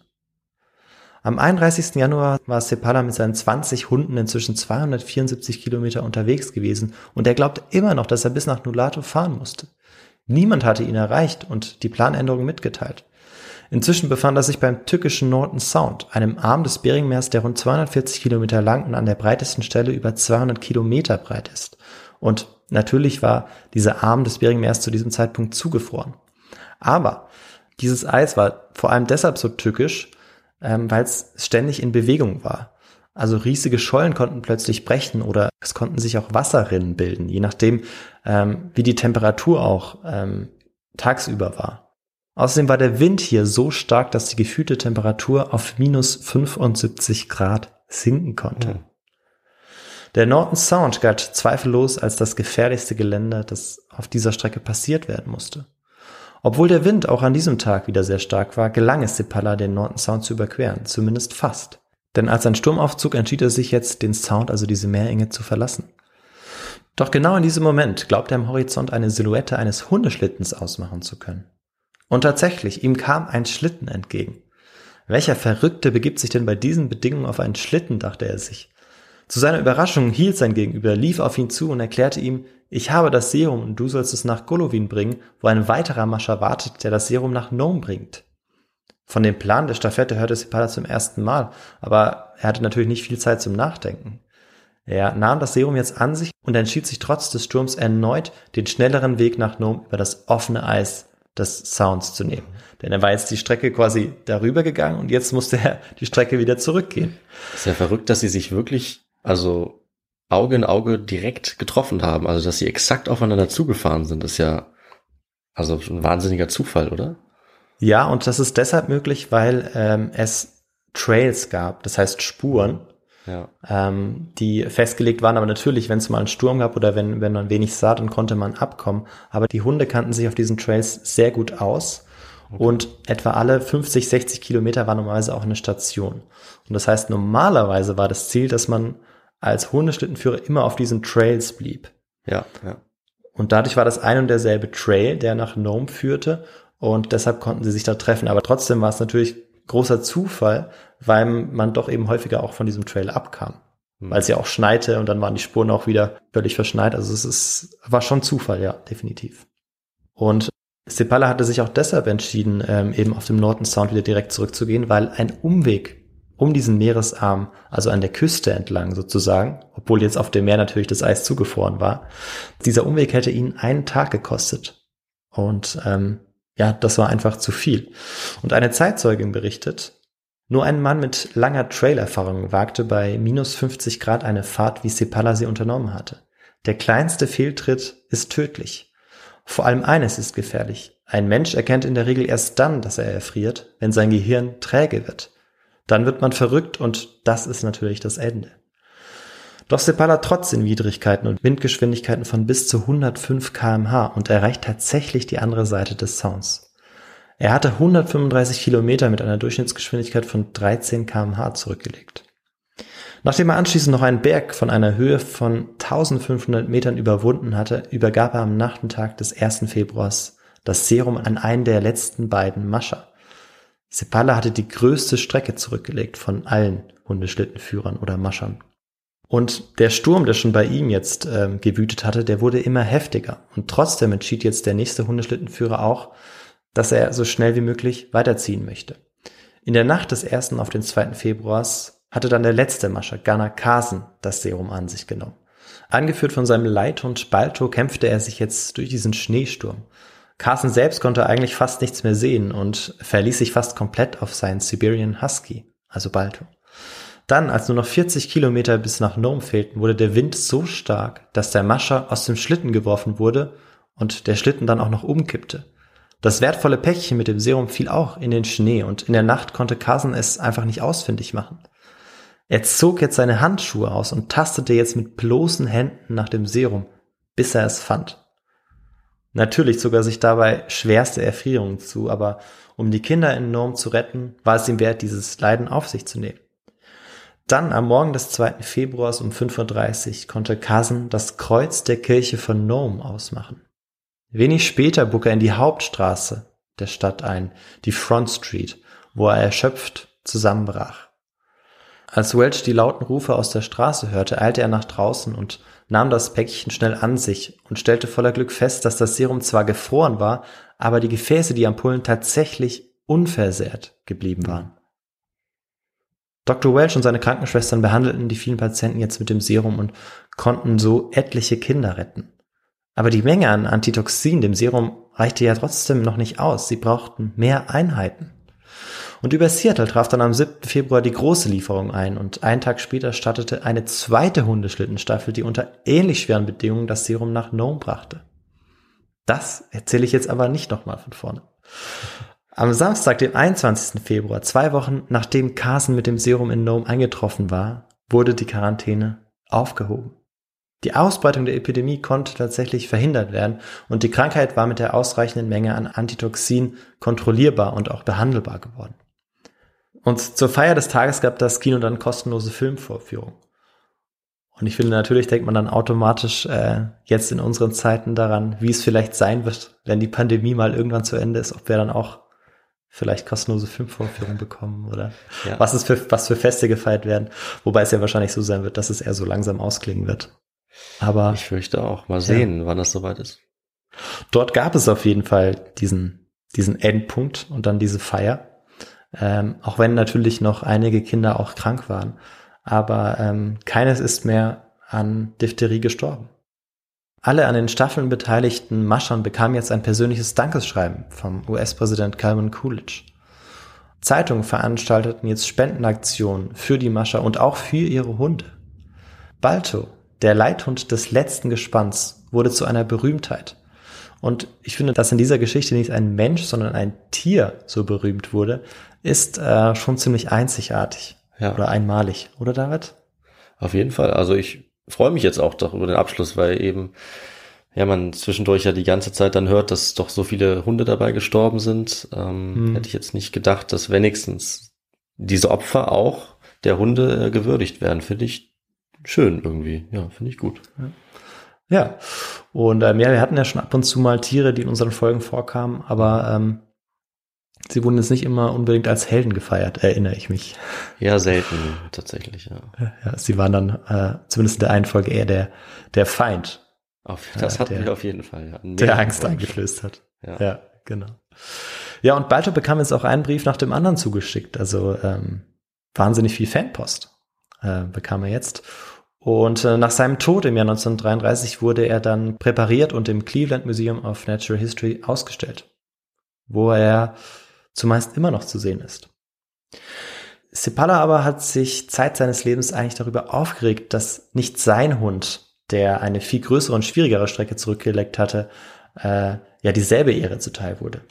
Am 31. Januar war Sepala mit seinen 20 Hunden inzwischen 274 Kilometer unterwegs gewesen und er glaubt immer noch, dass er bis nach Nulato fahren musste. Niemand hatte ihn erreicht und die Planänderung mitgeteilt. Inzwischen befand er sich beim tückischen Norton Sound, einem Arm des Beringmeers, der rund 240 Kilometer lang und an der breitesten Stelle über 200 Kilometer breit ist. Und natürlich war dieser Arm des Beringmeers zu diesem Zeitpunkt zugefroren. Aber dieses Eis war vor allem deshalb so tückisch, ähm, weil es ständig in Bewegung war. Also riesige Schollen konnten plötzlich brechen oder es konnten sich auch Wasserrinnen bilden, je nachdem, ähm, wie die Temperatur auch ähm, tagsüber war. Außerdem war der Wind hier so stark, dass die gefühlte Temperatur auf minus 75 Grad sinken konnte. Hm. Der Norton Sound galt zweifellos als das gefährlichste Gelände, das auf dieser Strecke passiert werden musste. Obwohl der Wind auch an diesem Tag wieder sehr stark war, gelang es Sepala, den Norton Sound zu überqueren, zumindest fast. Denn als ein Sturmaufzug entschied er sich jetzt, den Sound, also diese Meerenge, zu verlassen. Doch genau in diesem Moment glaubt er am Horizont eine Silhouette eines Hundeschlittens ausmachen zu können. Und tatsächlich, ihm kam ein Schlitten entgegen. Welcher Verrückte begibt sich denn bei diesen Bedingungen auf einen Schlitten, dachte er sich. Zu seiner Überraschung hielt sein Gegenüber, lief auf ihn zu und erklärte ihm, ich habe das Serum und du sollst es nach Golovin bringen, wo ein weiterer Mascher wartet, der das Serum nach Nome bringt. Von dem Plan der Staffette hörte Sipala zum ersten Mal, aber er hatte natürlich nicht viel Zeit zum Nachdenken. Er nahm das Serum jetzt an sich und entschied sich trotz des Sturms erneut, den schnelleren Weg nach Nome über das offene Eis des Sounds zu nehmen. Denn er war jetzt die Strecke quasi darüber gegangen und jetzt musste er die Strecke wieder zurückgehen. Ist ja verrückt, dass sie sich wirklich, also Auge in Auge direkt getroffen haben. Also, dass sie exakt aufeinander zugefahren sind, ist ja, also ein wahnsinniger Zufall, oder? Ja, und das ist deshalb möglich, weil ähm, es Trails gab, das heißt Spuren, Ja. ähm, die festgelegt waren. Aber natürlich, wenn es mal einen Sturm gab oder wenn, wenn man wenig sah, dann konnte man abkommen. Aber die Hunde kannten sich auf diesen Trails sehr gut aus. Und etwa alle 50, 60 Kilometer war normalerweise auch eine Station. Und das heißt, normalerweise war das Ziel, dass man als Hundeschlittenführer immer auf diesen Trails blieb. Ja, ja. Und dadurch war das ein und derselbe Trail, der nach Nome führte. Und deshalb konnten sie sich da treffen. Aber trotzdem war es natürlich großer Zufall, weil man doch eben häufiger auch von diesem Trail abkam. Hm. Weil es ja auch schneite und dann waren die Spuren auch wieder völlig verschneit. Also es ist, war schon Zufall, ja, definitiv. Und Sepala hatte sich auch deshalb entschieden, ähm, eben auf dem Norton Sound wieder direkt zurückzugehen, weil ein Umweg um diesen Meeresarm, also an der Küste entlang sozusagen, obwohl jetzt auf dem Meer natürlich das Eis zugefroren war, dieser Umweg hätte ihn einen Tag gekostet. Und ähm, ja, das war einfach zu viel. Und eine Zeitzeugin berichtet, nur ein Mann mit langer Trailerfahrung wagte bei minus 50 Grad eine Fahrt, wie Sepala sie unternommen hatte. Der kleinste Fehltritt ist tödlich. Vor allem eines ist gefährlich. Ein Mensch erkennt in der Regel erst dann, dass er erfriert, wenn sein Gehirn träge wird. Dann wird man verrückt und das ist natürlich das Ende. Doch Sepala trotz den Widrigkeiten und Windgeschwindigkeiten von bis zu 105 kmh und erreicht tatsächlich die andere Seite des Sounds. Er hatte 135 Kilometer mit einer Durchschnittsgeschwindigkeit von 13 kmh zurückgelegt. Nachdem er anschließend noch einen Berg von einer Höhe von 1500 Metern überwunden hatte, übergab er am Nachtentag des 1. Februars das Serum an einen der letzten beiden Mascher. Sepala hatte die größte Strecke zurückgelegt von allen Hundeschlittenführern oder Maschern. Und der Sturm, der schon bei ihm jetzt ähm, gewütet hatte, der wurde immer heftiger. Und trotzdem entschied jetzt der nächste Hundeschlittenführer auch, dass er so schnell wie möglich weiterziehen möchte. In der Nacht des 1. auf den 2. Februars hatte dann der letzte Mascher, Ghana Kasen, das Serum an sich genommen. Angeführt von seinem Leithund Balto kämpfte er sich jetzt durch diesen Schneesturm. Carson selbst konnte eigentlich fast nichts mehr sehen und verließ sich fast komplett auf seinen Siberian Husky, also Balto. Dann, als nur noch 40 Kilometer bis nach Nome fehlten, wurde der Wind so stark, dass der Mascher aus dem Schlitten geworfen wurde und der Schlitten dann auch noch umkippte. Das wertvolle Päckchen mit dem Serum fiel auch in den Schnee und in der Nacht konnte Carson es einfach nicht ausfindig machen. Er zog jetzt seine Handschuhe aus und tastete jetzt mit bloßen Händen nach dem Serum, bis er es fand. Natürlich zog er sich dabei schwerste Erfrierungen zu, aber um die Kinder in Nome zu retten, war es ihm wert, dieses Leiden auf sich zu nehmen. Dann am Morgen des 2. Februars um 5.30 Uhr konnte Kasen das Kreuz der Kirche von Nome ausmachen. Wenig später bog er in die Hauptstraße der Stadt ein, die Front Street, wo er erschöpft zusammenbrach. Als Welch die lauten Rufe aus der Straße hörte, eilte er nach draußen und nahm das Päckchen schnell an sich und stellte voller Glück fest, dass das Serum zwar gefroren war, aber die Gefäße, die Ampullen tatsächlich unversehrt geblieben waren. Dr. Welch und seine Krankenschwestern behandelten die vielen Patienten jetzt mit dem Serum und konnten so etliche Kinder retten. Aber die Menge an Antitoxin, dem Serum, reichte ja trotzdem noch nicht aus. Sie brauchten mehr Einheiten. Und über Seattle traf dann am 7. Februar die große Lieferung ein und einen Tag später startete eine zweite Hundeschlittenstaffel, die unter ähnlich schweren Bedingungen das Serum nach Nome brachte. Das erzähle ich jetzt aber nicht nochmal von vorne. Am Samstag, dem 21. Februar, zwei Wochen nachdem Carson mit dem Serum in Nome eingetroffen war, wurde die Quarantäne aufgehoben. Die Ausbreitung der Epidemie konnte tatsächlich verhindert werden und die Krankheit war mit der ausreichenden Menge an Antitoxin kontrollierbar und auch behandelbar geworden. Und zur Feier des Tages gab das Kino dann kostenlose Filmvorführung. Und ich finde, natürlich denkt man dann automatisch äh, jetzt in unseren Zeiten daran, wie es vielleicht sein wird, wenn die Pandemie mal irgendwann zu Ende ist, ob wir dann auch vielleicht kostenlose Filmvorführungen bekommen oder ja. was es für was für Feste gefeiert werden. Wobei es ja wahrscheinlich so sein wird, dass es eher so langsam ausklingen wird. Aber ich fürchte auch. Mal sehen, ja. wann das soweit ist. Dort gab es auf jeden Fall diesen diesen Endpunkt und dann diese Feier. Ähm, auch wenn natürlich noch einige Kinder auch krank waren aber ähm, keines ist mehr an Diphtherie gestorben. Alle an den Staffeln beteiligten Maschern bekamen jetzt ein persönliches Dankeschreiben vom US-Präsident Calvin Coolidge. Zeitungen veranstalteten jetzt Spendenaktionen für die Mascher und auch für ihre Hunde. Balto, der Leithund des letzten Gespanns, wurde zu einer Berühmtheit. Und ich finde, dass in dieser Geschichte nicht ein Mensch, sondern ein Tier so berühmt wurde, ist äh, schon ziemlich einzigartig. Ja. Oder einmalig, oder David? Auf jeden Fall. Also ich freue mich jetzt auch doch über den Abschluss, weil eben ja man zwischendurch ja die ganze Zeit dann hört, dass doch so viele Hunde dabei gestorben sind. Ähm, hm. Hätte ich jetzt nicht gedacht, dass wenigstens diese Opfer auch der Hunde äh, gewürdigt werden. Finde ich schön irgendwie. Ja, finde ich gut. Ja. Ja, und ähm, ja, wir hatten ja schon ab und zu mal Tiere, die in unseren Folgen vorkamen, aber ähm, Sie wurden jetzt nicht immer unbedingt als Helden gefeiert, erinnere ich mich. Ja, selten tatsächlich, ja. ja sie waren dann äh, zumindest in der einen Folge eher der, der Feind. Auf, das hatten der, wir auf jeden Fall, ja. Der Angst eingeflößt hat. Ja. ja, genau. Ja, und Balto bekam jetzt auch einen Brief nach dem anderen zugeschickt. Also ähm, wahnsinnig viel Fanpost äh, bekam er jetzt. Und äh, nach seinem Tod im Jahr 1933 wurde er dann präpariert und im Cleveland Museum of Natural History ausgestellt, wo er zumeist immer noch zu sehen ist. Sepala aber hat sich Zeit seines Lebens eigentlich darüber aufgeregt, dass nicht sein Hund, der eine viel größere und schwierigere Strecke zurückgelegt hatte, äh, ja dieselbe Ehre zuteil wurde.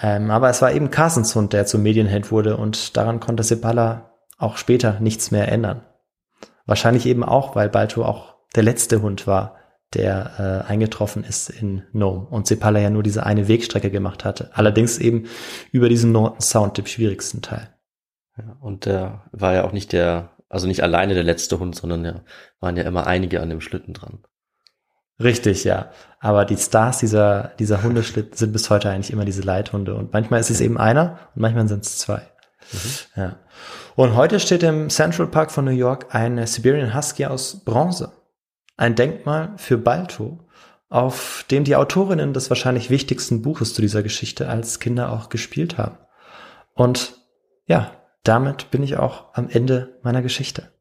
Ähm, aber es war eben Carsons Hund, der zum Medienheld wurde und daran konnte Sepala auch später nichts mehr ändern. Wahrscheinlich eben auch, weil Balto auch der letzte Hund war, der äh, eingetroffen ist in Nome und Sepala ja nur diese eine Wegstrecke gemacht hatte. Allerdings eben über diesen Norton Sound, dem schwierigsten Teil. Ja, und der war ja auch nicht der, also nicht alleine der letzte Hund, sondern ja, waren ja immer einige an dem Schlitten dran. Richtig, ja. Aber die Stars dieser, dieser Hundeschlitten sind bis heute eigentlich immer diese Leithunde. Und manchmal ist es eben einer und manchmal sind es zwei. Mhm. Ja. Und heute steht im Central Park von New York ein Siberian Husky aus Bronze ein Denkmal für Balto, auf dem die Autorinnen des wahrscheinlich wichtigsten Buches zu dieser Geschichte als Kinder auch gespielt haben. Und ja, damit bin ich auch am Ende meiner Geschichte.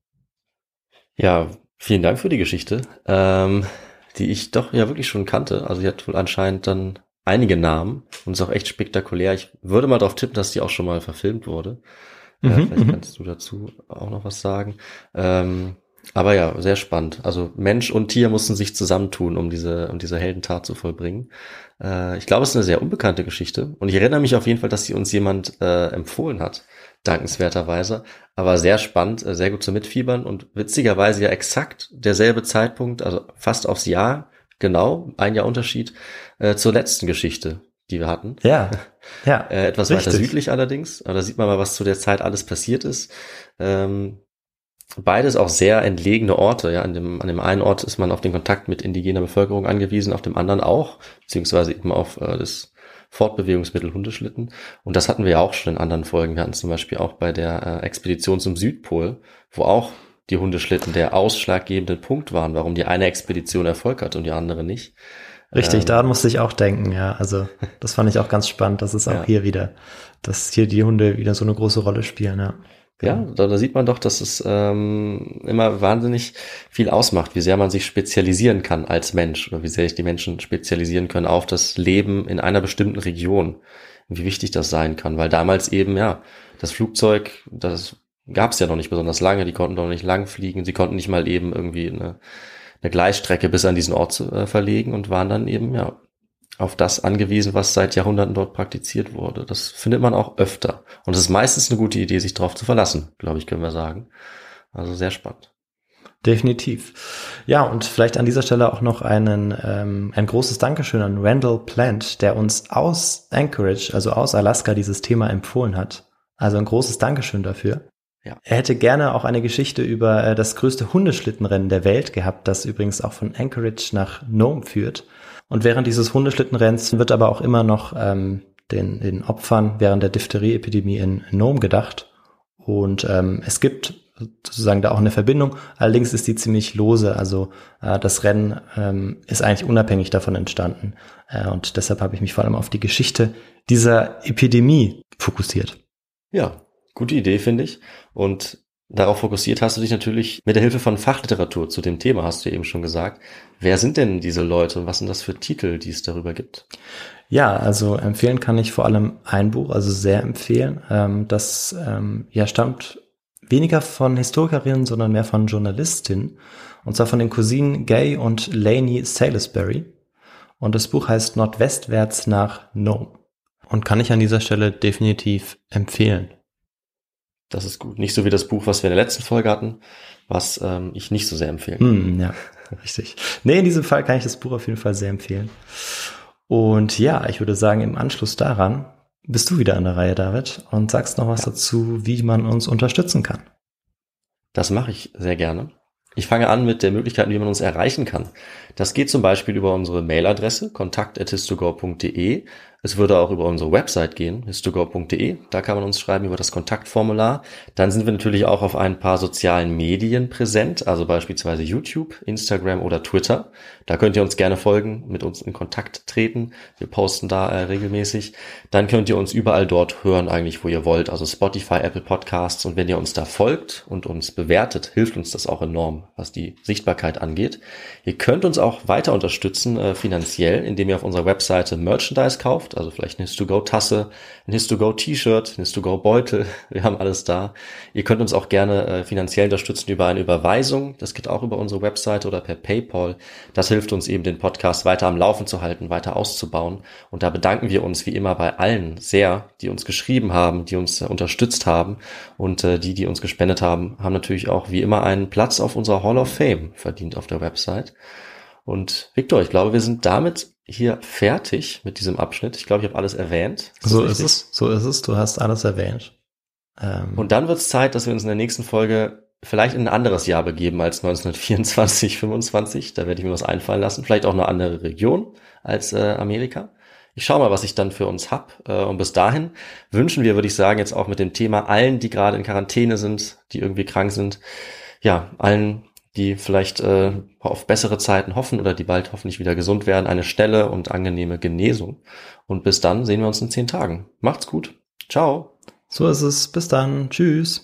Ja, vielen Dank für die Geschichte, ähm, die ich doch ja wirklich schon kannte. Also sie hat wohl anscheinend dann einige Namen und ist auch echt spektakulär. Ich würde mal darauf tippen, dass die auch schon mal verfilmt wurde. Mhm, äh, vielleicht mhm. kannst du dazu auch noch was sagen. Ähm, aber ja, sehr spannend. Also Mensch und Tier mussten sich zusammentun, um diese, um diese Heldentat zu vollbringen. Äh, ich glaube, es ist eine sehr unbekannte Geschichte. Und ich erinnere mich auf jeden Fall, dass sie uns jemand äh, empfohlen hat, dankenswerterweise. Aber sehr spannend, äh, sehr gut zu mitfiebern und witzigerweise ja exakt derselbe Zeitpunkt, also fast aufs Jahr, genau, ein Jahr Unterschied, äh, zur letzten Geschichte, die wir hatten. Ja. Ja. äh, etwas richtig. weiter südlich allerdings. Aber da sieht man mal, was zu der Zeit alles passiert ist. Ähm, beides auch sehr entlegene Orte. Ja, an dem, an dem einen Ort ist man auf den Kontakt mit indigener Bevölkerung angewiesen, auf dem anderen auch, beziehungsweise eben auf äh, das Fortbewegungsmittel Hundeschlitten. Und das hatten wir ja auch schon in anderen Folgen. Wir hatten zum Beispiel auch bei der äh, Expedition zum Südpol, wo auch die Hundeschlitten der ausschlaggebende Punkt waren, warum die eine Expedition Erfolg hat und die andere nicht. Richtig, ähm, daran musste ich auch denken, ja. Also das fand ich auch ganz spannend, dass es auch ja. hier wieder, dass hier die Hunde wieder so eine große Rolle spielen, ja. Ja, da, da sieht man doch, dass es ähm, immer wahnsinnig viel ausmacht, wie sehr man sich spezialisieren kann als Mensch oder wie sehr sich die Menschen spezialisieren können auf das Leben in einer bestimmten Region. Wie wichtig das sein kann, weil damals eben, ja, das Flugzeug, das gab es ja noch nicht besonders lange, die konnten doch nicht lang fliegen, sie konnten nicht mal eben irgendwie eine, eine Gleisstrecke bis an diesen Ort äh, verlegen und waren dann eben, ja, auf das angewiesen, was seit Jahrhunderten dort praktiziert wurde. Das findet man auch öfter. Und es ist meistens eine gute Idee, sich darauf zu verlassen, glaube ich, können wir sagen. Also sehr spannend. Definitiv. Ja, und vielleicht an dieser Stelle auch noch einen, ähm, ein großes Dankeschön an Randall Plant, der uns aus Anchorage, also aus Alaska, dieses Thema empfohlen hat. Also ein großes Dankeschön dafür. Ja. Er hätte gerne auch eine Geschichte über äh, das größte Hundeschlittenrennen der Welt gehabt, das übrigens auch von Anchorage nach Nome führt. Und während dieses Hundeschlittenrenns wird aber auch immer noch ähm, den, den Opfern während der Diphtherie-Epidemie in Nome gedacht. Und ähm, es gibt sozusagen da auch eine Verbindung. Allerdings ist die ziemlich lose. Also äh, das Rennen ähm, ist eigentlich unabhängig davon entstanden. Äh, und deshalb habe ich mich vor allem auf die Geschichte dieser Epidemie fokussiert. Ja, gute Idee, finde ich. Und darauf fokussiert hast du dich natürlich mit der Hilfe von Fachliteratur zu dem Thema, hast du eben schon gesagt. Wer sind denn diese Leute und was sind das für Titel, die es darüber gibt? Ja, also empfehlen kann ich vor allem ein Buch, also sehr empfehlen. Ähm, das ähm, ja stammt weniger von Historikerinnen, sondern mehr von Journalistinnen. Und zwar von den Cousinen Gay und Laney Salisbury. Und das Buch heißt Nordwestwärts nach Nome. Und kann ich an dieser Stelle definitiv empfehlen. Das ist gut. Nicht so wie das Buch, was wir in der letzten Folge hatten, was ähm, ich nicht so sehr empfehlen mm, ja, richtig. Nee, in diesem Fall kann ich das Buch auf jeden Fall sehr empfehlen. Und ja, ich würde sagen, im Anschluss daran bist du wieder an der Reihe, David, und sagst noch was ja. dazu, wie man uns unterstützen kann. Das mache ich sehr gerne. Ich fange an mit der Möglichkeit, wie man uns erreichen kann. Das geht zum Beispiel über unsere Mailadresse kontakt.histogor.de. Es würde auch über unsere Website gehen, histogor.de. Da kann man uns schreiben über das Kontaktformular. Dann sind wir natürlich auch auf ein paar sozialen Medien präsent, also beispielsweise YouTube, Instagram oder Twitter. Da könnt ihr uns gerne folgen, mit uns in Kontakt treten. Wir posten da äh, regelmäßig. Dann könnt ihr uns überall dort hören, eigentlich, wo ihr wollt. Also Spotify, Apple Podcasts. Und wenn ihr uns da folgt und uns bewertet, hilft uns das auch enorm, was die Sichtbarkeit angeht. Ihr könnt uns auch weiter unterstützen äh, finanziell, indem ihr auf unserer Webseite Merchandise kauft also vielleicht eine His2Go-Tasse, ein His2Go-T-Shirt, ein His2Go-Beutel. Wir haben alles da. Ihr könnt uns auch gerne äh, finanziell unterstützen über eine Überweisung. Das geht auch über unsere Webseite oder per PayPal. Das hilft uns eben, den Podcast weiter am Laufen zu halten, weiter auszubauen. Und da bedanken wir uns wie immer bei allen sehr, die uns geschrieben haben, die uns äh, unterstützt haben. Und äh, die, die uns gespendet haben, haben natürlich auch wie immer einen Platz auf unserer Hall of Fame verdient auf der Website. Und Victor, ich glaube, wir sind damit hier fertig mit diesem Abschnitt. Ich glaube, ich habe alles erwähnt. Ist so ist es, so ist es. Du hast alles erwähnt. Ähm. Und dann wird es Zeit, dass wir uns in der nächsten Folge vielleicht in ein anderes Jahr begeben als 1924, 25. Da werde ich mir was einfallen lassen. Vielleicht auch eine andere Region als äh, Amerika. Ich schaue mal, was ich dann für uns hab. Äh, und bis dahin wünschen wir, würde ich sagen, jetzt auch mit dem Thema allen, die gerade in Quarantäne sind, die irgendwie krank sind, ja, allen die vielleicht äh, auf bessere Zeiten hoffen oder die bald hoffentlich wieder gesund werden, eine schnelle und angenehme Genesung. Und bis dann sehen wir uns in zehn Tagen. Macht's gut. Ciao. So ist es. Bis dann. Tschüss.